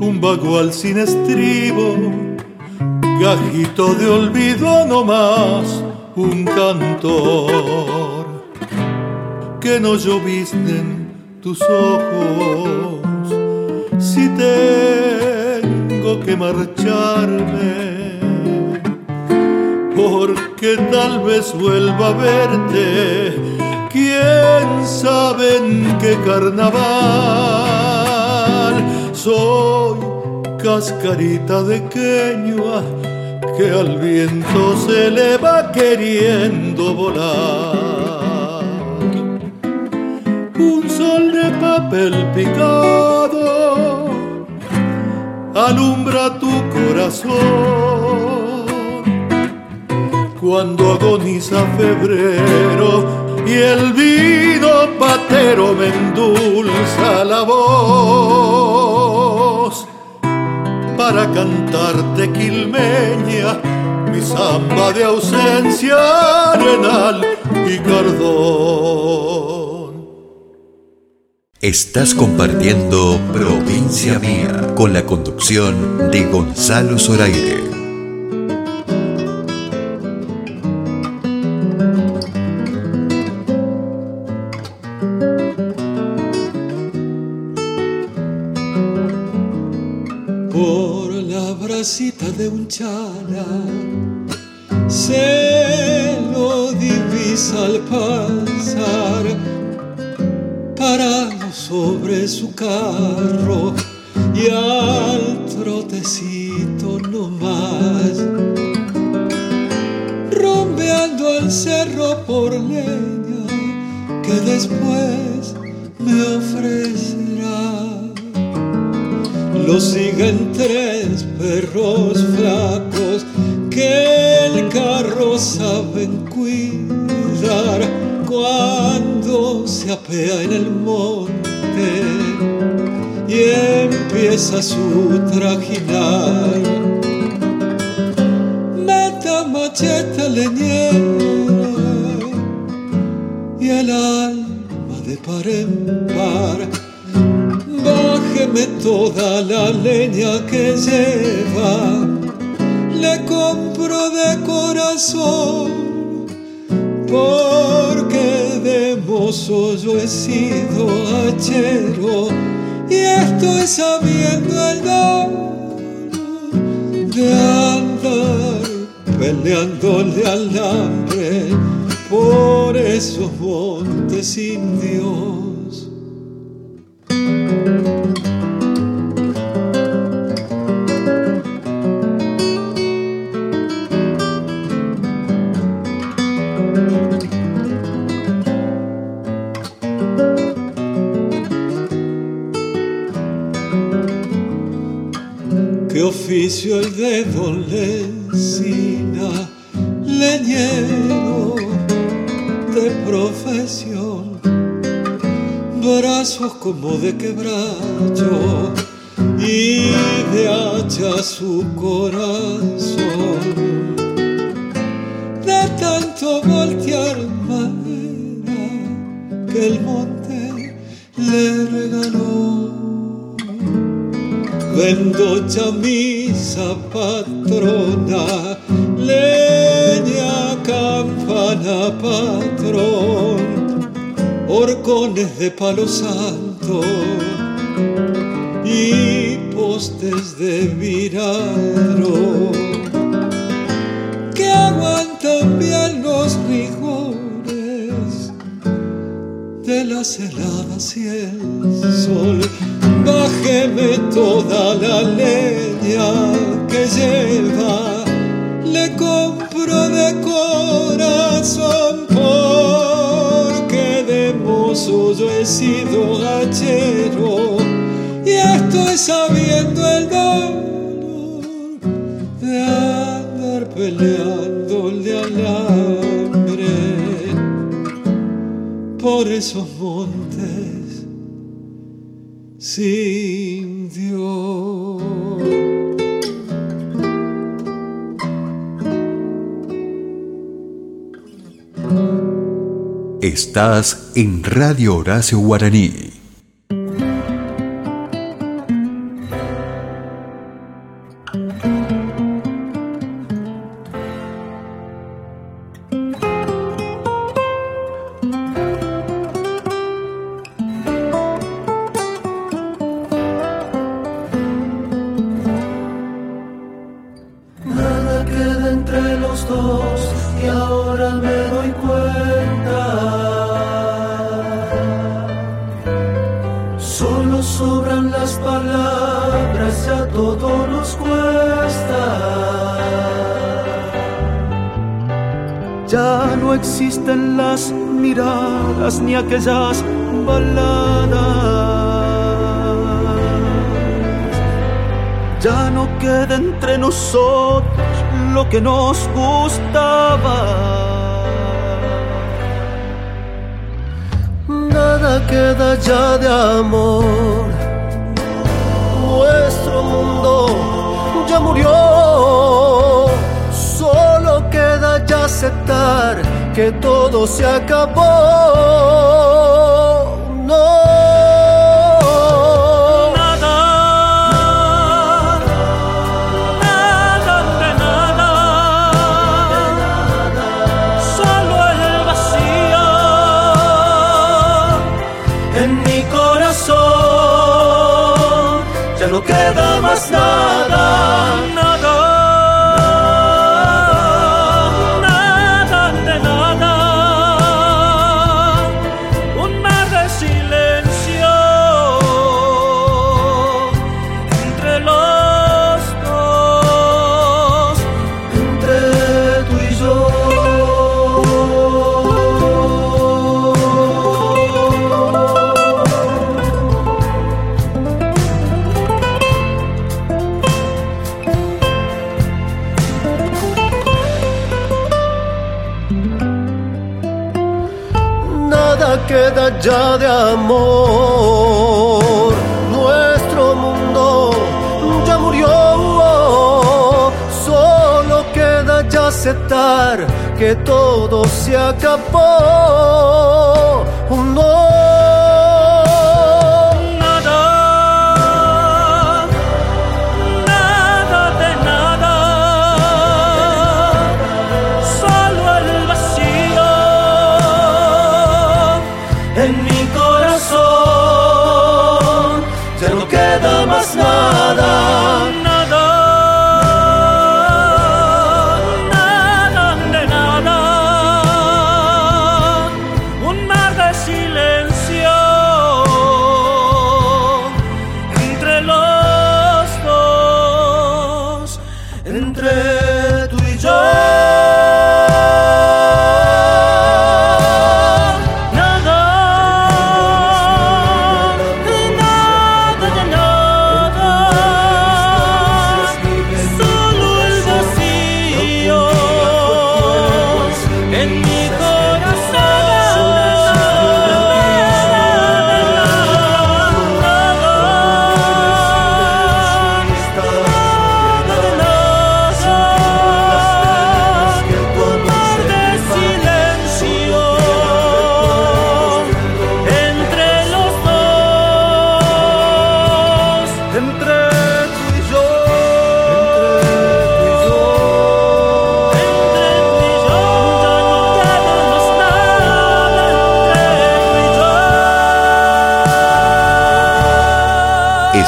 un vagual sin estribo, gajito de olvido no más, un cantor que no llovisten tus ojos si tengo que marcharme porque tal vez vuelva a verte. Quién sabe en qué carnaval soy cascarita de queñua que al viento se le va queriendo volar. Un sol de papel picado alumbra tu corazón cuando agoniza febrero y el vino patero me endulza la voz para cantarte quilmeña mi samba de ausencia arenal y cardón. Estás compartiendo Provincia Mía con la conducción de Gonzalo Zoraire. Estás en Radio Horacio Guaraní.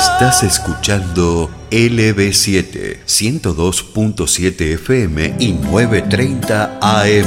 Estás escuchando LB7 102.7 FM y 930 AM.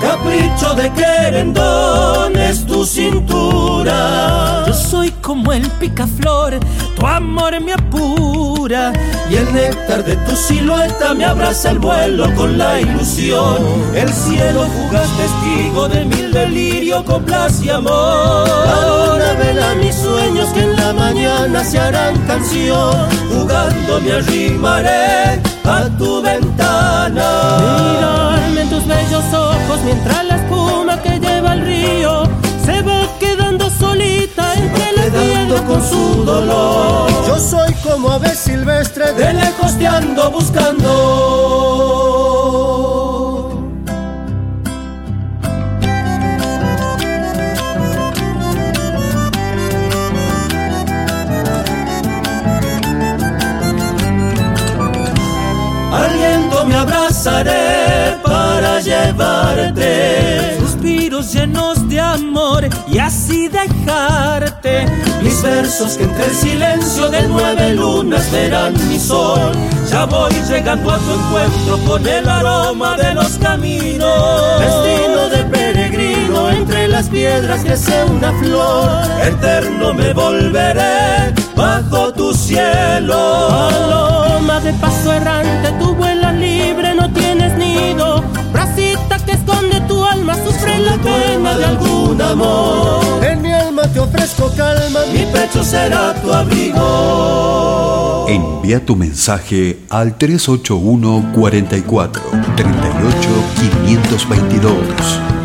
Capricho de querendón es tu cintura. Yo soy como el picaflor, tu amor me apura. Y el néctar de tu silueta me abraza el vuelo con la ilusión. El cielo fugaz testigo de mil delirio, coplas y amor. Luna vela mis sueños que en la mañana se harán canción. Jugando me arrimaré a tu ventana. Mirarme en tus bellos ojos mientras con su dolor. Yo soy como ave silvestre de lejos te ando buscando. Aliento me abrazaré para llevarte Suspiros llenos de amor y así dejarte. Mis versos que entre el silencio de nueve lunas verán mi sol. Ya voy llegando a tu encuentro con el aroma de los caminos. Destino de peregrino entre las piedras crece una flor. Eterno me volveré bajo tu cielo. Paloma de paso errante, tú vuelas libre, no tienes nido. Bracita que esconde tu alma, sufre la pena de algún amor. Te ofrezco calma, mi pecho será tu abrigo. Envía tu mensaje al 381 44 38 522.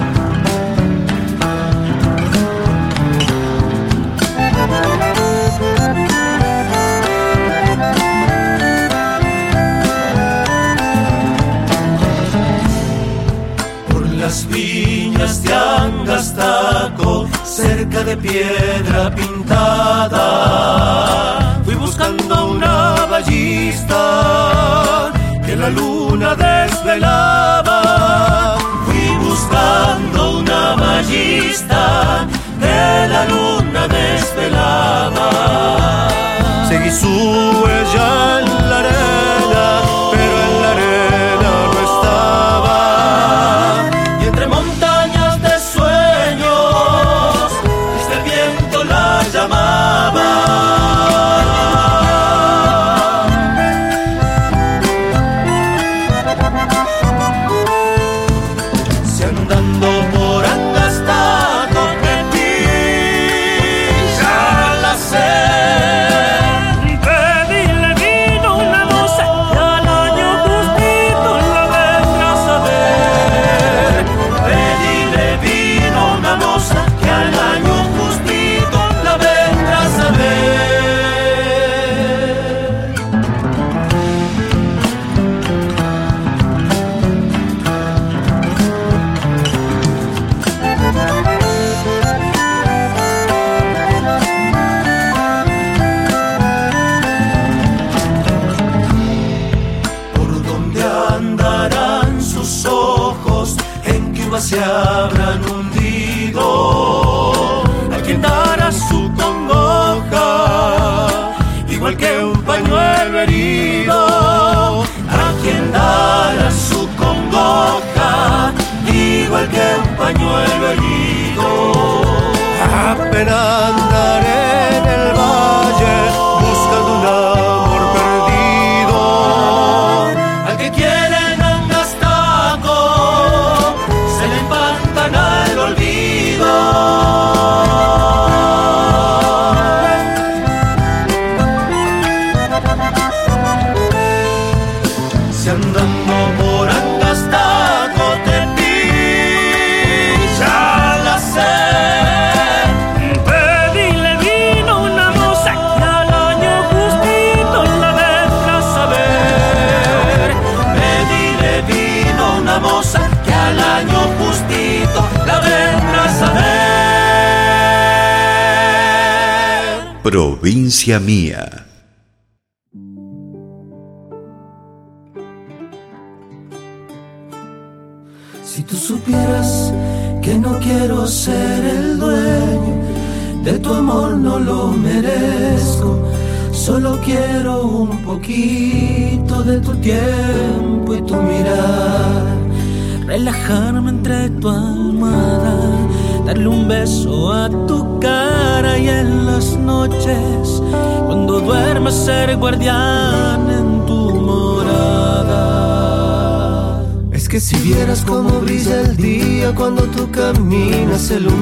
a minha.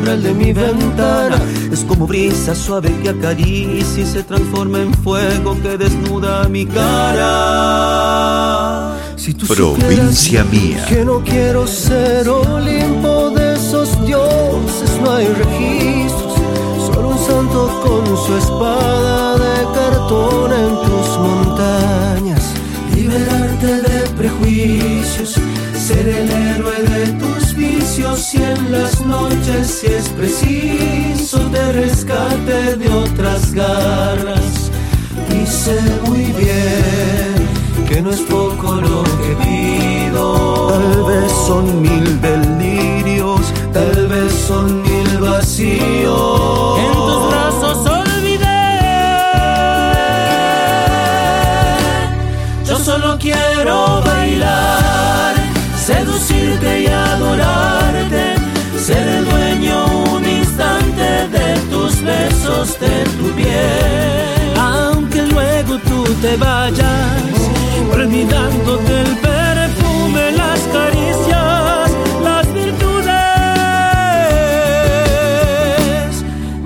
umbral de mi ventana. Es como brisa suave que acaricia y se transforma en fuego que desnuda mi cara. Si tú Provincia mía. Que no quiero ser Olimpo de esos dioses, no hay registros. Solo un santo con su espada de cartón en tus montañas. Liberarte de prejuicios, ser el héroe si en las noches, si es preciso, te rescate de otras garras. Y sé muy bien que no es poco lo que pido. Tal vez son mil delirios, tal vez son mil vacíos. En tus brazos olvidé. Yo solo quiero. de tu piel. Aunque luego tú te vayas, olvidándote el perfume, las caricias, las virtudes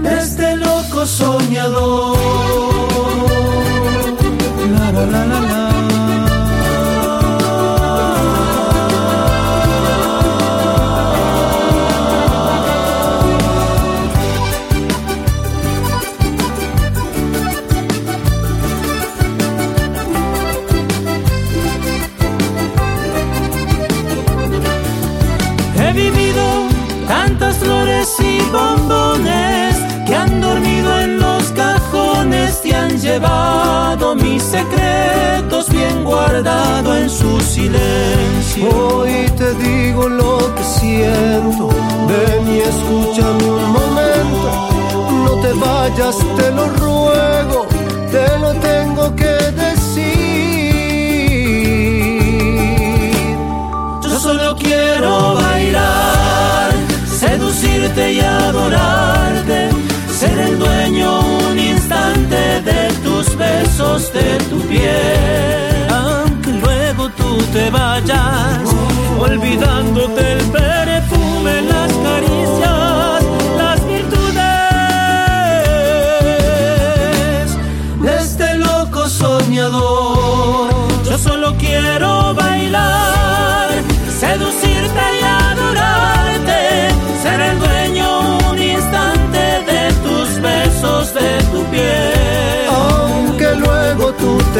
de este loco soñador. Silencio. Hoy te digo lo que siento, ven y escúchame un momento. No te vayas, te lo ruego, te lo tengo que decir. Yo solo quiero bailar, seducirte y adorarte, ser el dueño un instante de tus besos, de tu piel. Te vayas, olvidándote el perfume, las caricias,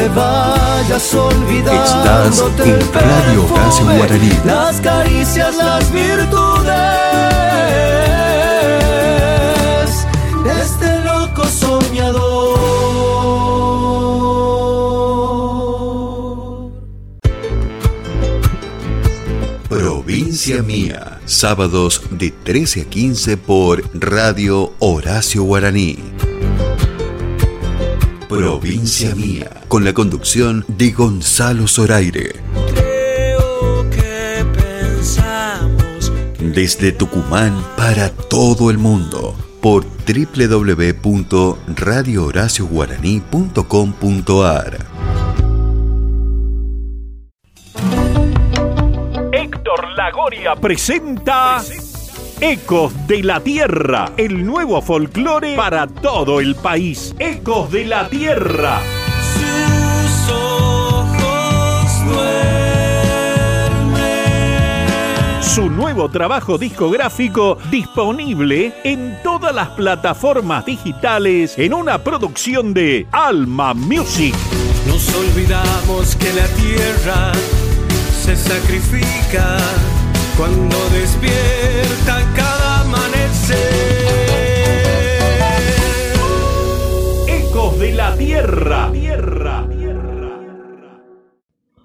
te vayas olvidándote Estás en Radio Horacio Guaraní. Las caricias, las virtudes de este loco soñador. Provincia Mía, sábados de 13 a 15 por Radio Horacio Guaraní. Provincia Mía, con la conducción de Gonzalo Zoraire. Desde Tucumán para todo el mundo por www.radiohoracioguaraní.com.ar Héctor Lagoria presenta Ecos de la Tierra, el nuevo folclore para todo el país. Ecos de la Tierra. Su nuevo trabajo discográfico disponible en todas las plataformas digitales en una producción de Alma Music. Nos olvidamos que la tierra se sacrifica cuando despierta cada amanecer. Ecos de la Tierra.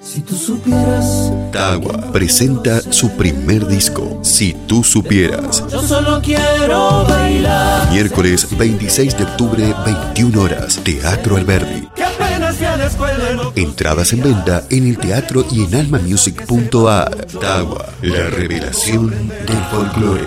Si tú supieras, Tagua presenta su primer disco, Si tú supieras. yo solo quiero bailar. Miércoles 26 de octubre, 21 horas, Teatro Alberdi. Entradas en venta en el teatro y en almamusic.ar. Tagua, la revelación del folclore.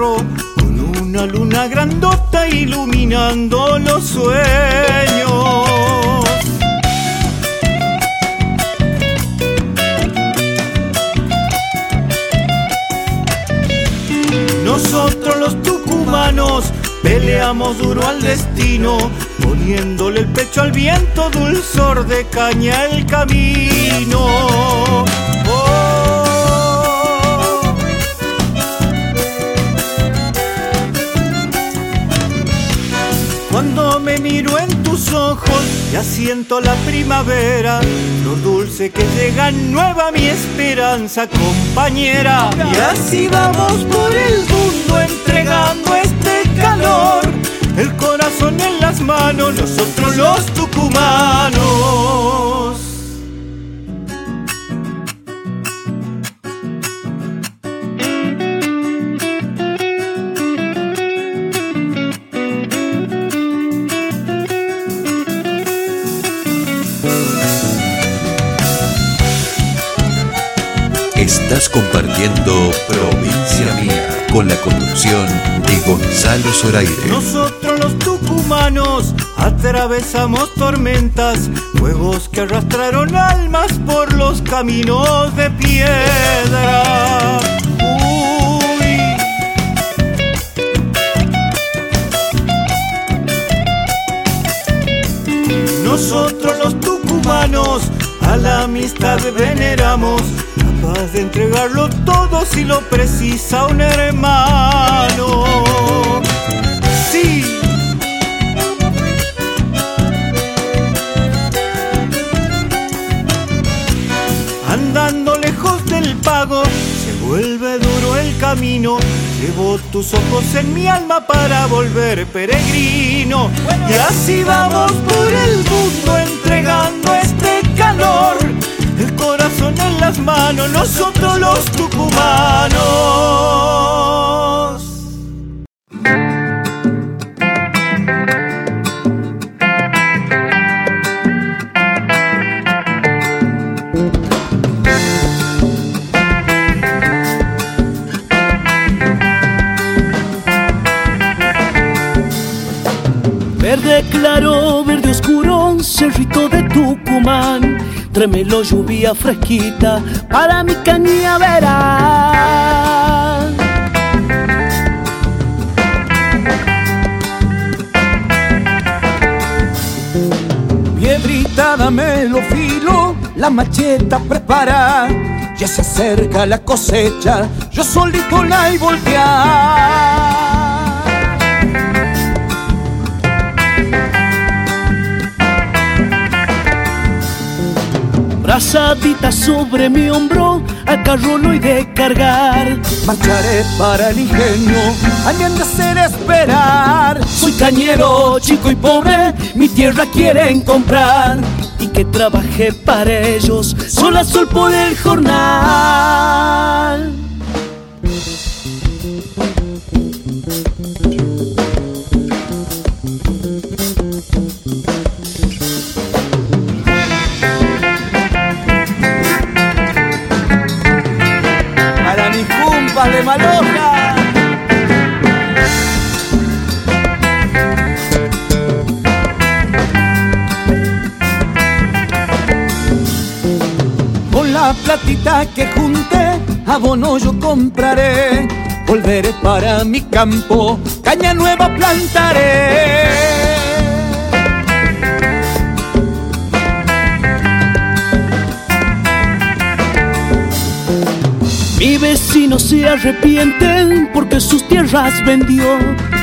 con una luna grandota iluminando los sueños. Nosotros los tucumanos peleamos duro al destino, poniéndole el pecho al viento, dulzor de caña el camino. Oh. Me miro en tus ojos, ya siento la primavera, lo dulce que llega nueva mi esperanza, compañera. Y así vamos por el mundo entregando este calor, el corazón en las manos, nosotros los tucumanos. Compartiendo Provincia Mía con la conducción de Gonzalo Zoraire. Nosotros los tucumanos atravesamos tormentas, fuegos que arrastraron almas por los caminos de piedra. Nosotros los tucumanos a la amistad veneramos, capaz de entregarlo todo si lo precisa un hermano. Sí. Andando lejos del pago, se vuelve duro el camino. Llevo tus ojos en mi alma para volver peregrino. Y así vamos por el mundo entregando este calor. Corazón en las manos, nosotros los tucumanos. Trémelo, lluvia fresquita para mi cañaveral. Piedrita, dame lo filo, la macheta prepara. Ya se acerca la cosecha, yo solito la y voltear. Posadita sobre mi hombro, al carro lo he de cargar. Marcharé para el ingenio, a mí han de hacer esperar. Soy cañero, chico y pobre, mi tierra quieren comprar. Y que trabajé para ellos, sol a sol por el jornal. Con la platita que junté, abono yo compraré. Volveré para mi campo, caña nueva plantaré. Mi vecino se arrepienten porque sus tierras vendió.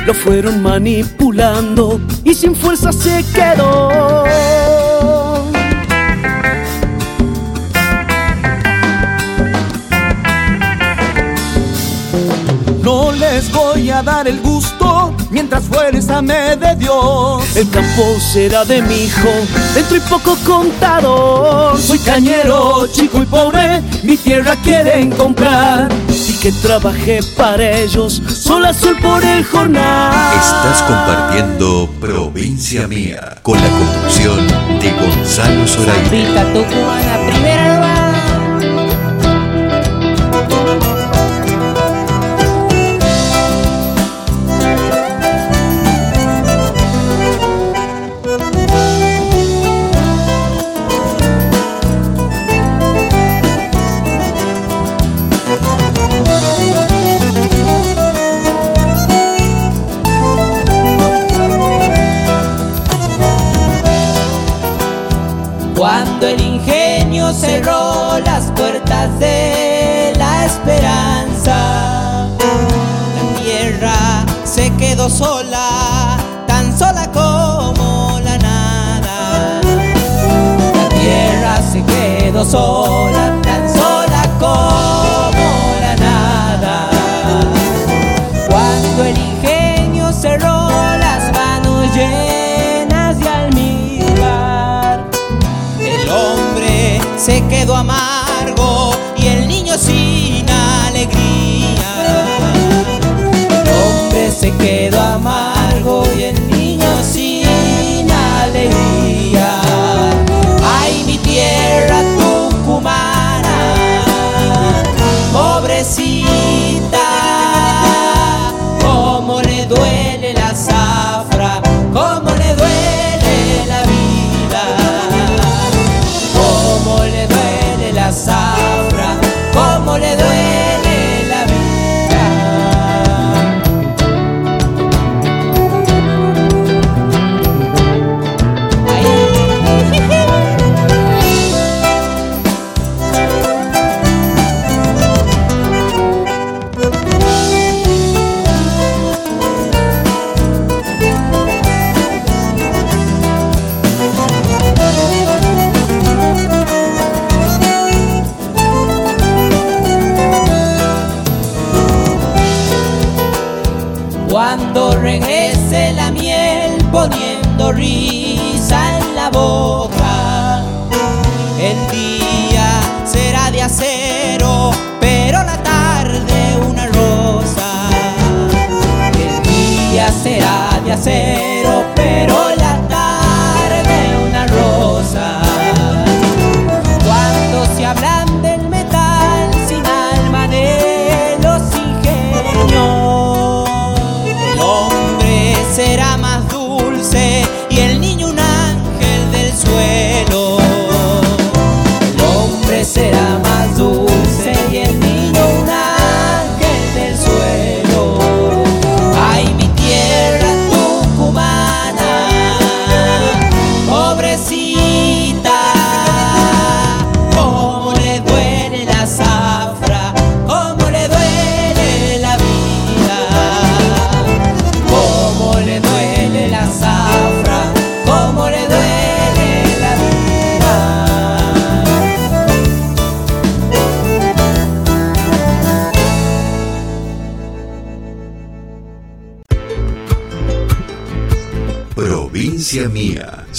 Lo fueron manipulando y sin fuerza se quedó. No les voy a dar el gusto mientras fuerza me de Dios. El campo será de mi hijo, dentro y poco contador. Soy cañero, chico y pobre, mi tierra quieren comprar. Y que trabajé para ellos, sol a sol por el jornal. Estás compartiendo Provincia Mía con la conducción de Gonzalo Zoraida.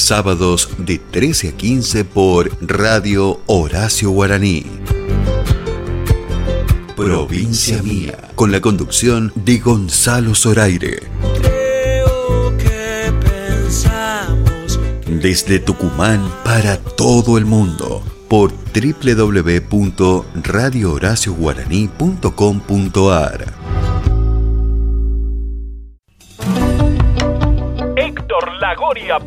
Sábados de 13 a 15 por Radio Horacio Guaraní. Provincia Mía, con la conducción de Gonzalo Zoraire. Desde Tucumán para todo el mundo por www.radiohoracioguaraní.com.ar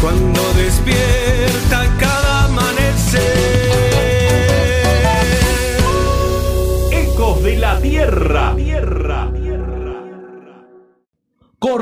cuando despierta cada amanecer. Ecos de la Tierra.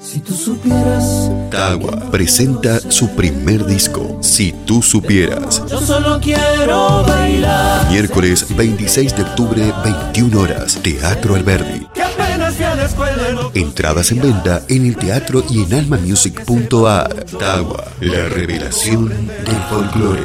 Si tú supieras, Tagua presenta su primer disco, Si tú supieras. yo solo quiero bailar. Miércoles 26 de octubre, 21 horas, Teatro Alberdi. Entradas en venta en el teatro y en almamusic.ar. Tagua, la revelación del folclore.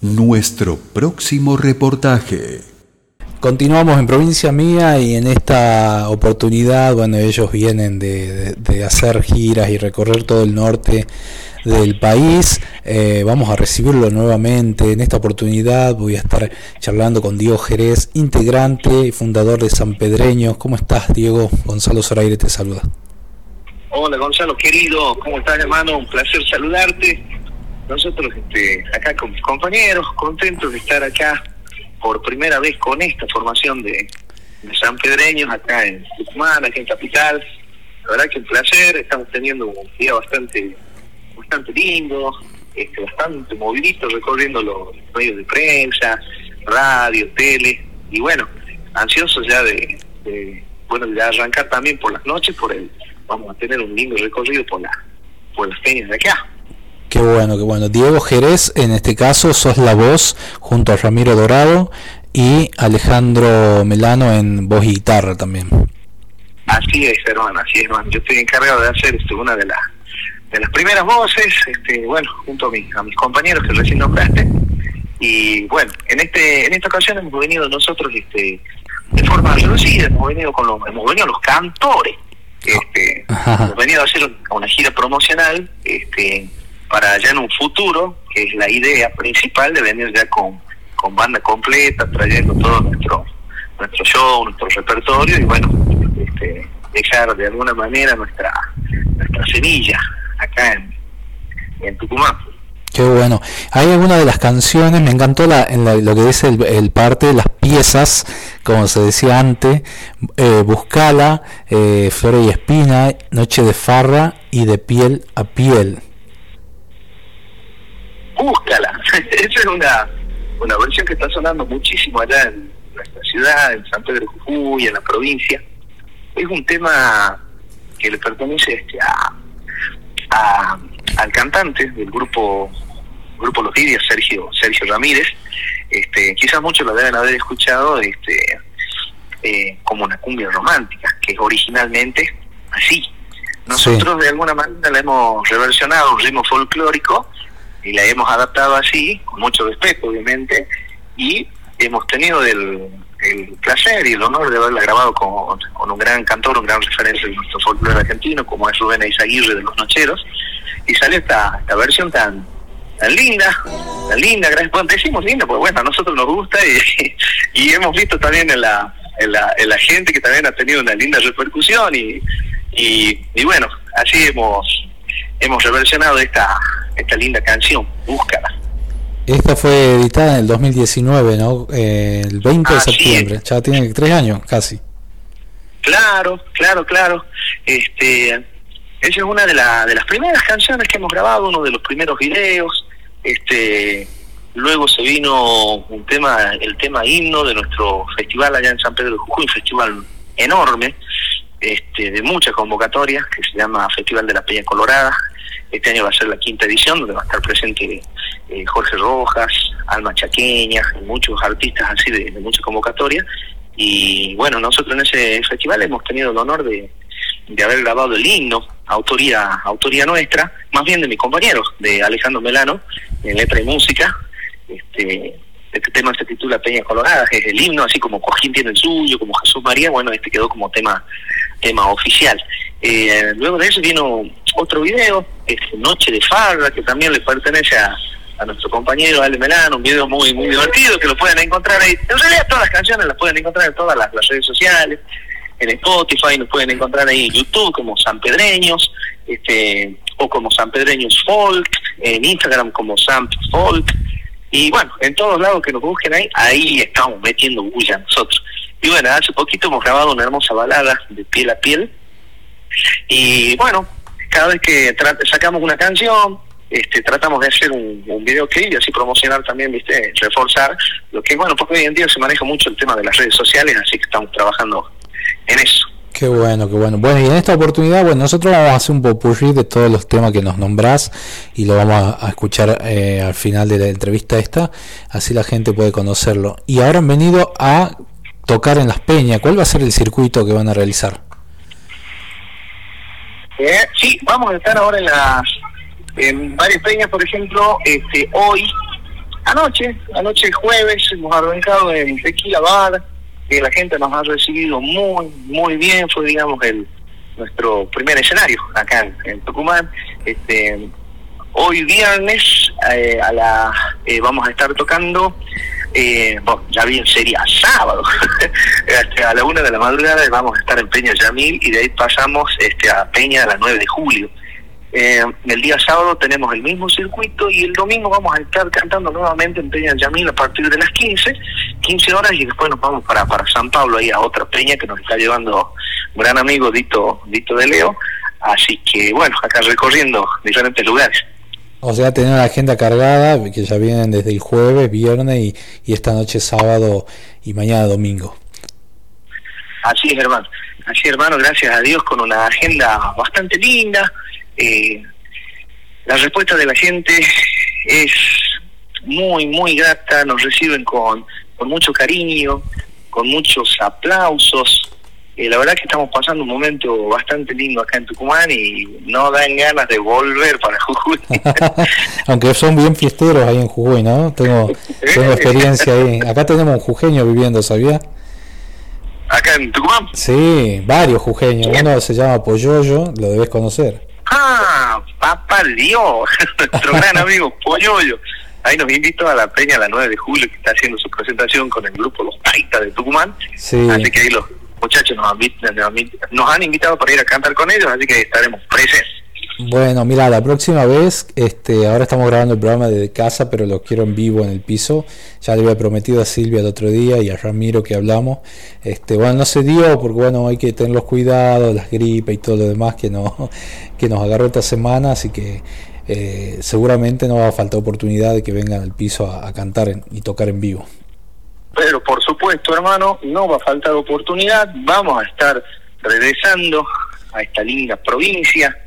Nuestro próximo reportaje. Continuamos en provincia mía y en esta oportunidad, bueno, ellos vienen de, de- de hacer giras y recorrer todo el norte del país. Eh, vamos a recibirlo nuevamente. En esta oportunidad voy a estar charlando con Diego Jerez, integrante y fundador de San Pedreños. ¿Cómo estás, Diego? Gonzalo Zoraire te saluda. Hola Gonzalo, querido, ¿cómo estás hermano? Un placer saludarte. Nosotros este, acá con mis compañeros, contentos de estar acá por primera vez con esta formación de, de San Pedreños acá en Tucumán, acá en Capital. La verdad que un placer, estamos teniendo un día bastante bastante lindo, este, bastante movidito recorriendo los medios de prensa, radio, tele, y bueno, ansiosos ya de, de, bueno de arrancar también por las noches por el vamos a tener un lindo recorrido por la por las peñas de acá. Qué bueno, qué bueno. Diego Jerez, en este caso, sos la voz junto a Ramiro Dorado y Alejandro Melano en voz y guitarra también. Así es, hermano, así es, hermano. Yo estoy encargado de hacer este, una de las de las primeras voces, este, bueno, junto a, mis a mis compañeros que recién nombraste. Y bueno, en este en esta ocasión hemos venido nosotros este, de forma reducida, hemos venido con los, hemos venido los cantores, este, hemos venido a hacer una gira promocional, este, para ya en un futuro, que es la idea principal de venir ya con, con banda completa, trayendo todo nuestro nuestro show, nuestro repertorio y bueno, este, dejar de alguna manera nuestra nuestra semilla acá en, en Tucumán. Qué bueno. Hay alguna de las canciones, me encantó la, en la- lo que dice el, el parte las piezas, como se decía antes, eh, Buscala, eh, Flores y Espina, Noche de Farra y de piel a piel. Búscala. Esa es una, una versión que está sonando muchísimo allá en nuestra ciudad, en San Pedro de Jujuy, en la provincia. Es un tema que le pertenece este, a, a- al cantante del grupo grupo Los Lidias, Sergio Sergio Ramírez. Este, quizás muchos lo deben haber escuchado este, eh, como una cumbia romántica, que es originalmente así. Nosotros de alguna manera la hemos reversionado a un ritmo folclórico y la hemos adaptado así, con mucho respeto obviamente, y hemos tenido el, placer y el honor de haberla grabado con, un gran cantor, un gran referente de nuestro folclore argentino, como es Rubén Eizaguirre de Los Nocheros, y sale esta, esta versión tan tan linda, tan linda, gracias. Bueno, decimos linda, porque bueno, a nosotros nos gusta y, y hemos visto también en la, en, la, en la gente que también ha tenido una linda repercusión y, y, y bueno, así hemos hemos reversionado esta, esta linda canción, búscala. Esta fue editada en el 2019, ¿no? Eh, el 20 de septiembre. Ya tiene tres años, casi. Claro, claro, claro. Este, esa es una de, la- de las primeras canciones que hemos grabado, uno de los primeros videos. Este, luego se vino un tema, el tema himno de nuestro festival allá en San Pedro de Jujuy, un festival enorme, este, de muchas convocatorias, que se llama Festival de la Peña Colorada. Este año va a ser la quinta edición, donde va a estar presente eh, Jorge Rojas, Alma Chaqueña, muchos artistas así de, de muchas convocatorias. Y bueno, nosotros en ese festival hemos tenido el honor de, de haber grabado el himno, autoría, autoría nuestra, más bien de mi compañero, de Alejandro Melano, en letra y música. Este, este tema se titula Peña Colorada, que es el himno, así como Cojín tiene el suyo, como Jesús María, bueno, este quedó como tema, tema oficial. Eh, luego de eso vino otro video, este, Noche de Farra, que también le pertenece a, a nuestro compañero Ale Melano, un video muy muy divertido que lo pueden encontrar ahí. En realidad todas las canciones las pueden encontrar en todas las, redes sociales, en Spotify, nos pueden encontrar ahí en YouTube como San Pedreños, este, o como San Pedreños Folk, en Instagram como Sam Folk, y bueno, en todos lados que nos busquen ahí, ahí estamos metiendo bulla nosotros. Y bueno, hace poquito hemos grabado una hermosa balada de piel a piel, y bueno, cada vez que sacamos una canción, este, tratamos de hacer un, un videoclip y así promocionar también, viste, reforzar lo que, bueno, porque hoy en día se maneja mucho el tema de las redes sociales, así que estamos trabajando en eso. Qué bueno, qué bueno. Bueno, y en esta oportunidad, bueno, nosotros vamos a hacer un popurrí de todos los temas que nos nombrás y lo vamos a, escuchar eh, al final de la entrevista esta, así la gente puede conocerlo. Y ahora han venido a tocar en Las Peñas. ¿Cuál va a ser el circuito que van a realizar? Eh, sí, vamos a estar ahora en las en varias peñas, por ejemplo, este hoy, anoche, anoche jueves, hemos arrancado en Tequila Bar, que la gente nos ha recibido muy, muy bien, fue digamos el nuestro primer escenario acá en, en Tucumán. Este hoy viernes eh, a la eh, vamos a estar tocando eh, bueno, ya bien sería sábado este, a la una de la madrugada vamos a estar en Peña Yamil y de ahí pasamos este a Peña a las 9 de julio Eh, el día sábado tenemos el mismo circuito y el domingo vamos a estar cantando nuevamente en Peña Yamil a partir de las 15 15 horas y después nos vamos para para San Pablo ahí a otra peña que nos está llevando un gran amigo Dito Dito de Leo así que bueno acá recorriendo diferentes lugares O sea, tener la agenda cargada, que ya vienen desde el jueves, viernes y, y esta noche sábado y mañana domingo. Así es, hermano. Así hermano, gracias a Dios, con una agenda bastante linda. Eh, la respuesta de la gente es muy, muy grata. Nos reciben con, con mucho cariño, con muchos aplausos. Eh, la verdad que estamos pasando un momento bastante lindo acá en Tucumán y no dan ganas de volver para Jujuy. Aunque son bien fiesteros ahí en Jujuy, ¿no? Tengo, tengo experiencia ahí. Acá tenemos un jujeño viviendo, ¿sabía? acá en Tucumán. Sí, varios jujeños. Uno se llama Poyoyo, lo debes conocer. Ah, papá Dios, nuestro gran amigo Polloyo. Ahí nos invitó a la Peña la 9 de julio, que está haciendo su presentación con el grupo Los Taitas de Tucumán. Sí. Así que ahí los muchachos nos, han, nos han- nos han invitado para ir a cantar con ellos, así que estaremos presentes. Bueno, mira, la próxima vez, este, ahora estamos grabando el programa desde casa, pero lo quiero en vivo en el piso. Ya le había prometido a Silvia el otro día y a Ramiro que hablamos. Este, bueno, no se dio porque bueno, hay que tener los cuidados, las gripes y todo lo demás que no, que nos agarró esta semana, así que eh, seguramente no va a faltar oportunidad de que vengan al piso a, cantar en- y tocar en vivo. Pero por supuesto, hermano, no va a faltar oportunidad. Vamos a estar regresando a esta linda provincia.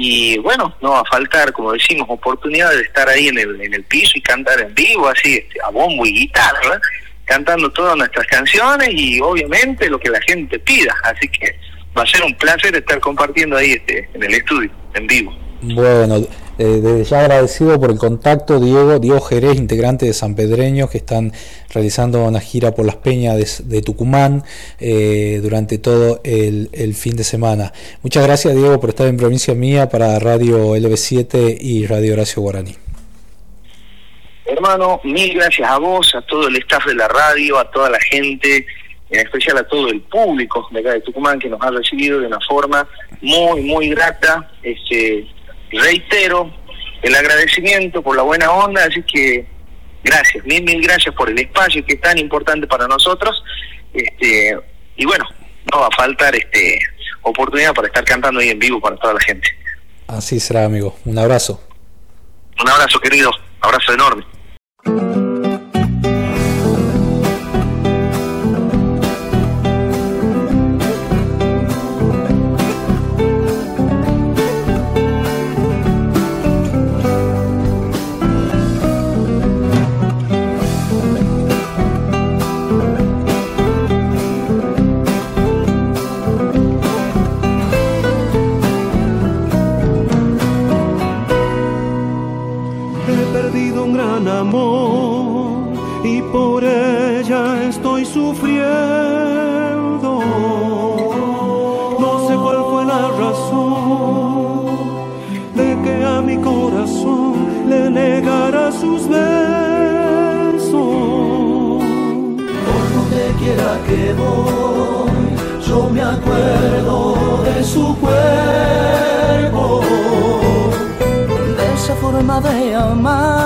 Y bueno, no va a faltar, como decimos, oportunidad de estar ahí en el, en el piso y cantar en vivo, así, este, a bombo y guitarra, cantando todas nuestras canciones y obviamente lo que la gente pida. Así que va a ser un placer estar compartiendo ahí este, en el estudio, en vivo. Bueno, eh, desde ya agradecido por el contacto, Diego, Diego Jerez, integrante de San Pedreño, que están realizando una gira por las peñas de, Tucumán eh, durante todo el, fin de semana. Muchas gracias, Diego, por estar en provincia mía para Radio LB7 y Radio Horacio Guaraní. Hermano, mil gracias a vos, a todo el staff de la radio, a toda la gente, en especial a todo el público de acá de Tucumán que nos ha recibido de una forma muy, muy grata. Este, reitero el agradecimiento por la buena onda, así que gracias, mil, mil gracias por el espacio que es tan importante para nosotros. Este, y bueno, no va a faltar este oportunidad para estar cantando ahí en vivo para toda la gente. Así será, amigo. Un abrazo. Un abrazo, querido. Abrazo enorme. amor y por ella estoy sufriendo. No sé cuál fue la razón de que a mi corazón le negara sus besos. Por donde quiera que voy, yo me acuerdo de su cuerpo, de esa forma de amar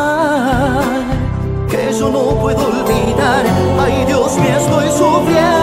yo no puedo olvidar. Ay Dios mío, estoy sufriendo.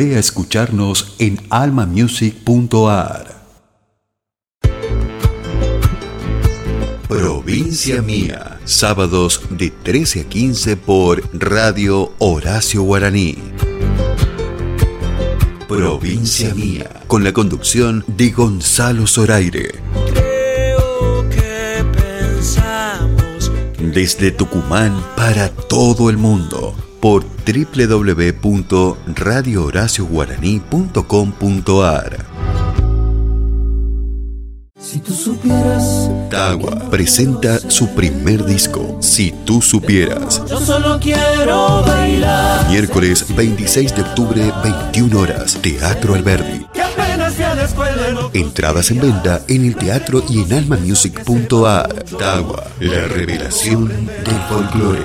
Volvé a escucharnos en almamusic.ar. Provincia Mía, sábados de 13 a 15 por Radio Horacio Guaraní. Provincia Mía, con la conducción de Gonzalo Zoraire. Desde Tucumán para todo el mundo por www.radiohoracioguaraní.com.ar. Si tú supieras, Tagua presenta su primer disco, Si tú supieras. yo solo quiero bailar. Miércoles 26 de octubre, 21 horas, Teatro Alberdi. Entradas en venta en el teatro y en almamusic.ar. Tagua, la revelación del folclore.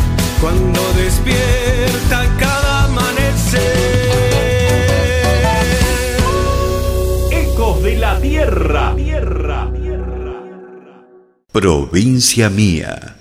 cuando despierta cada amanecer. Ecos de la Tierra. Provincia Mía.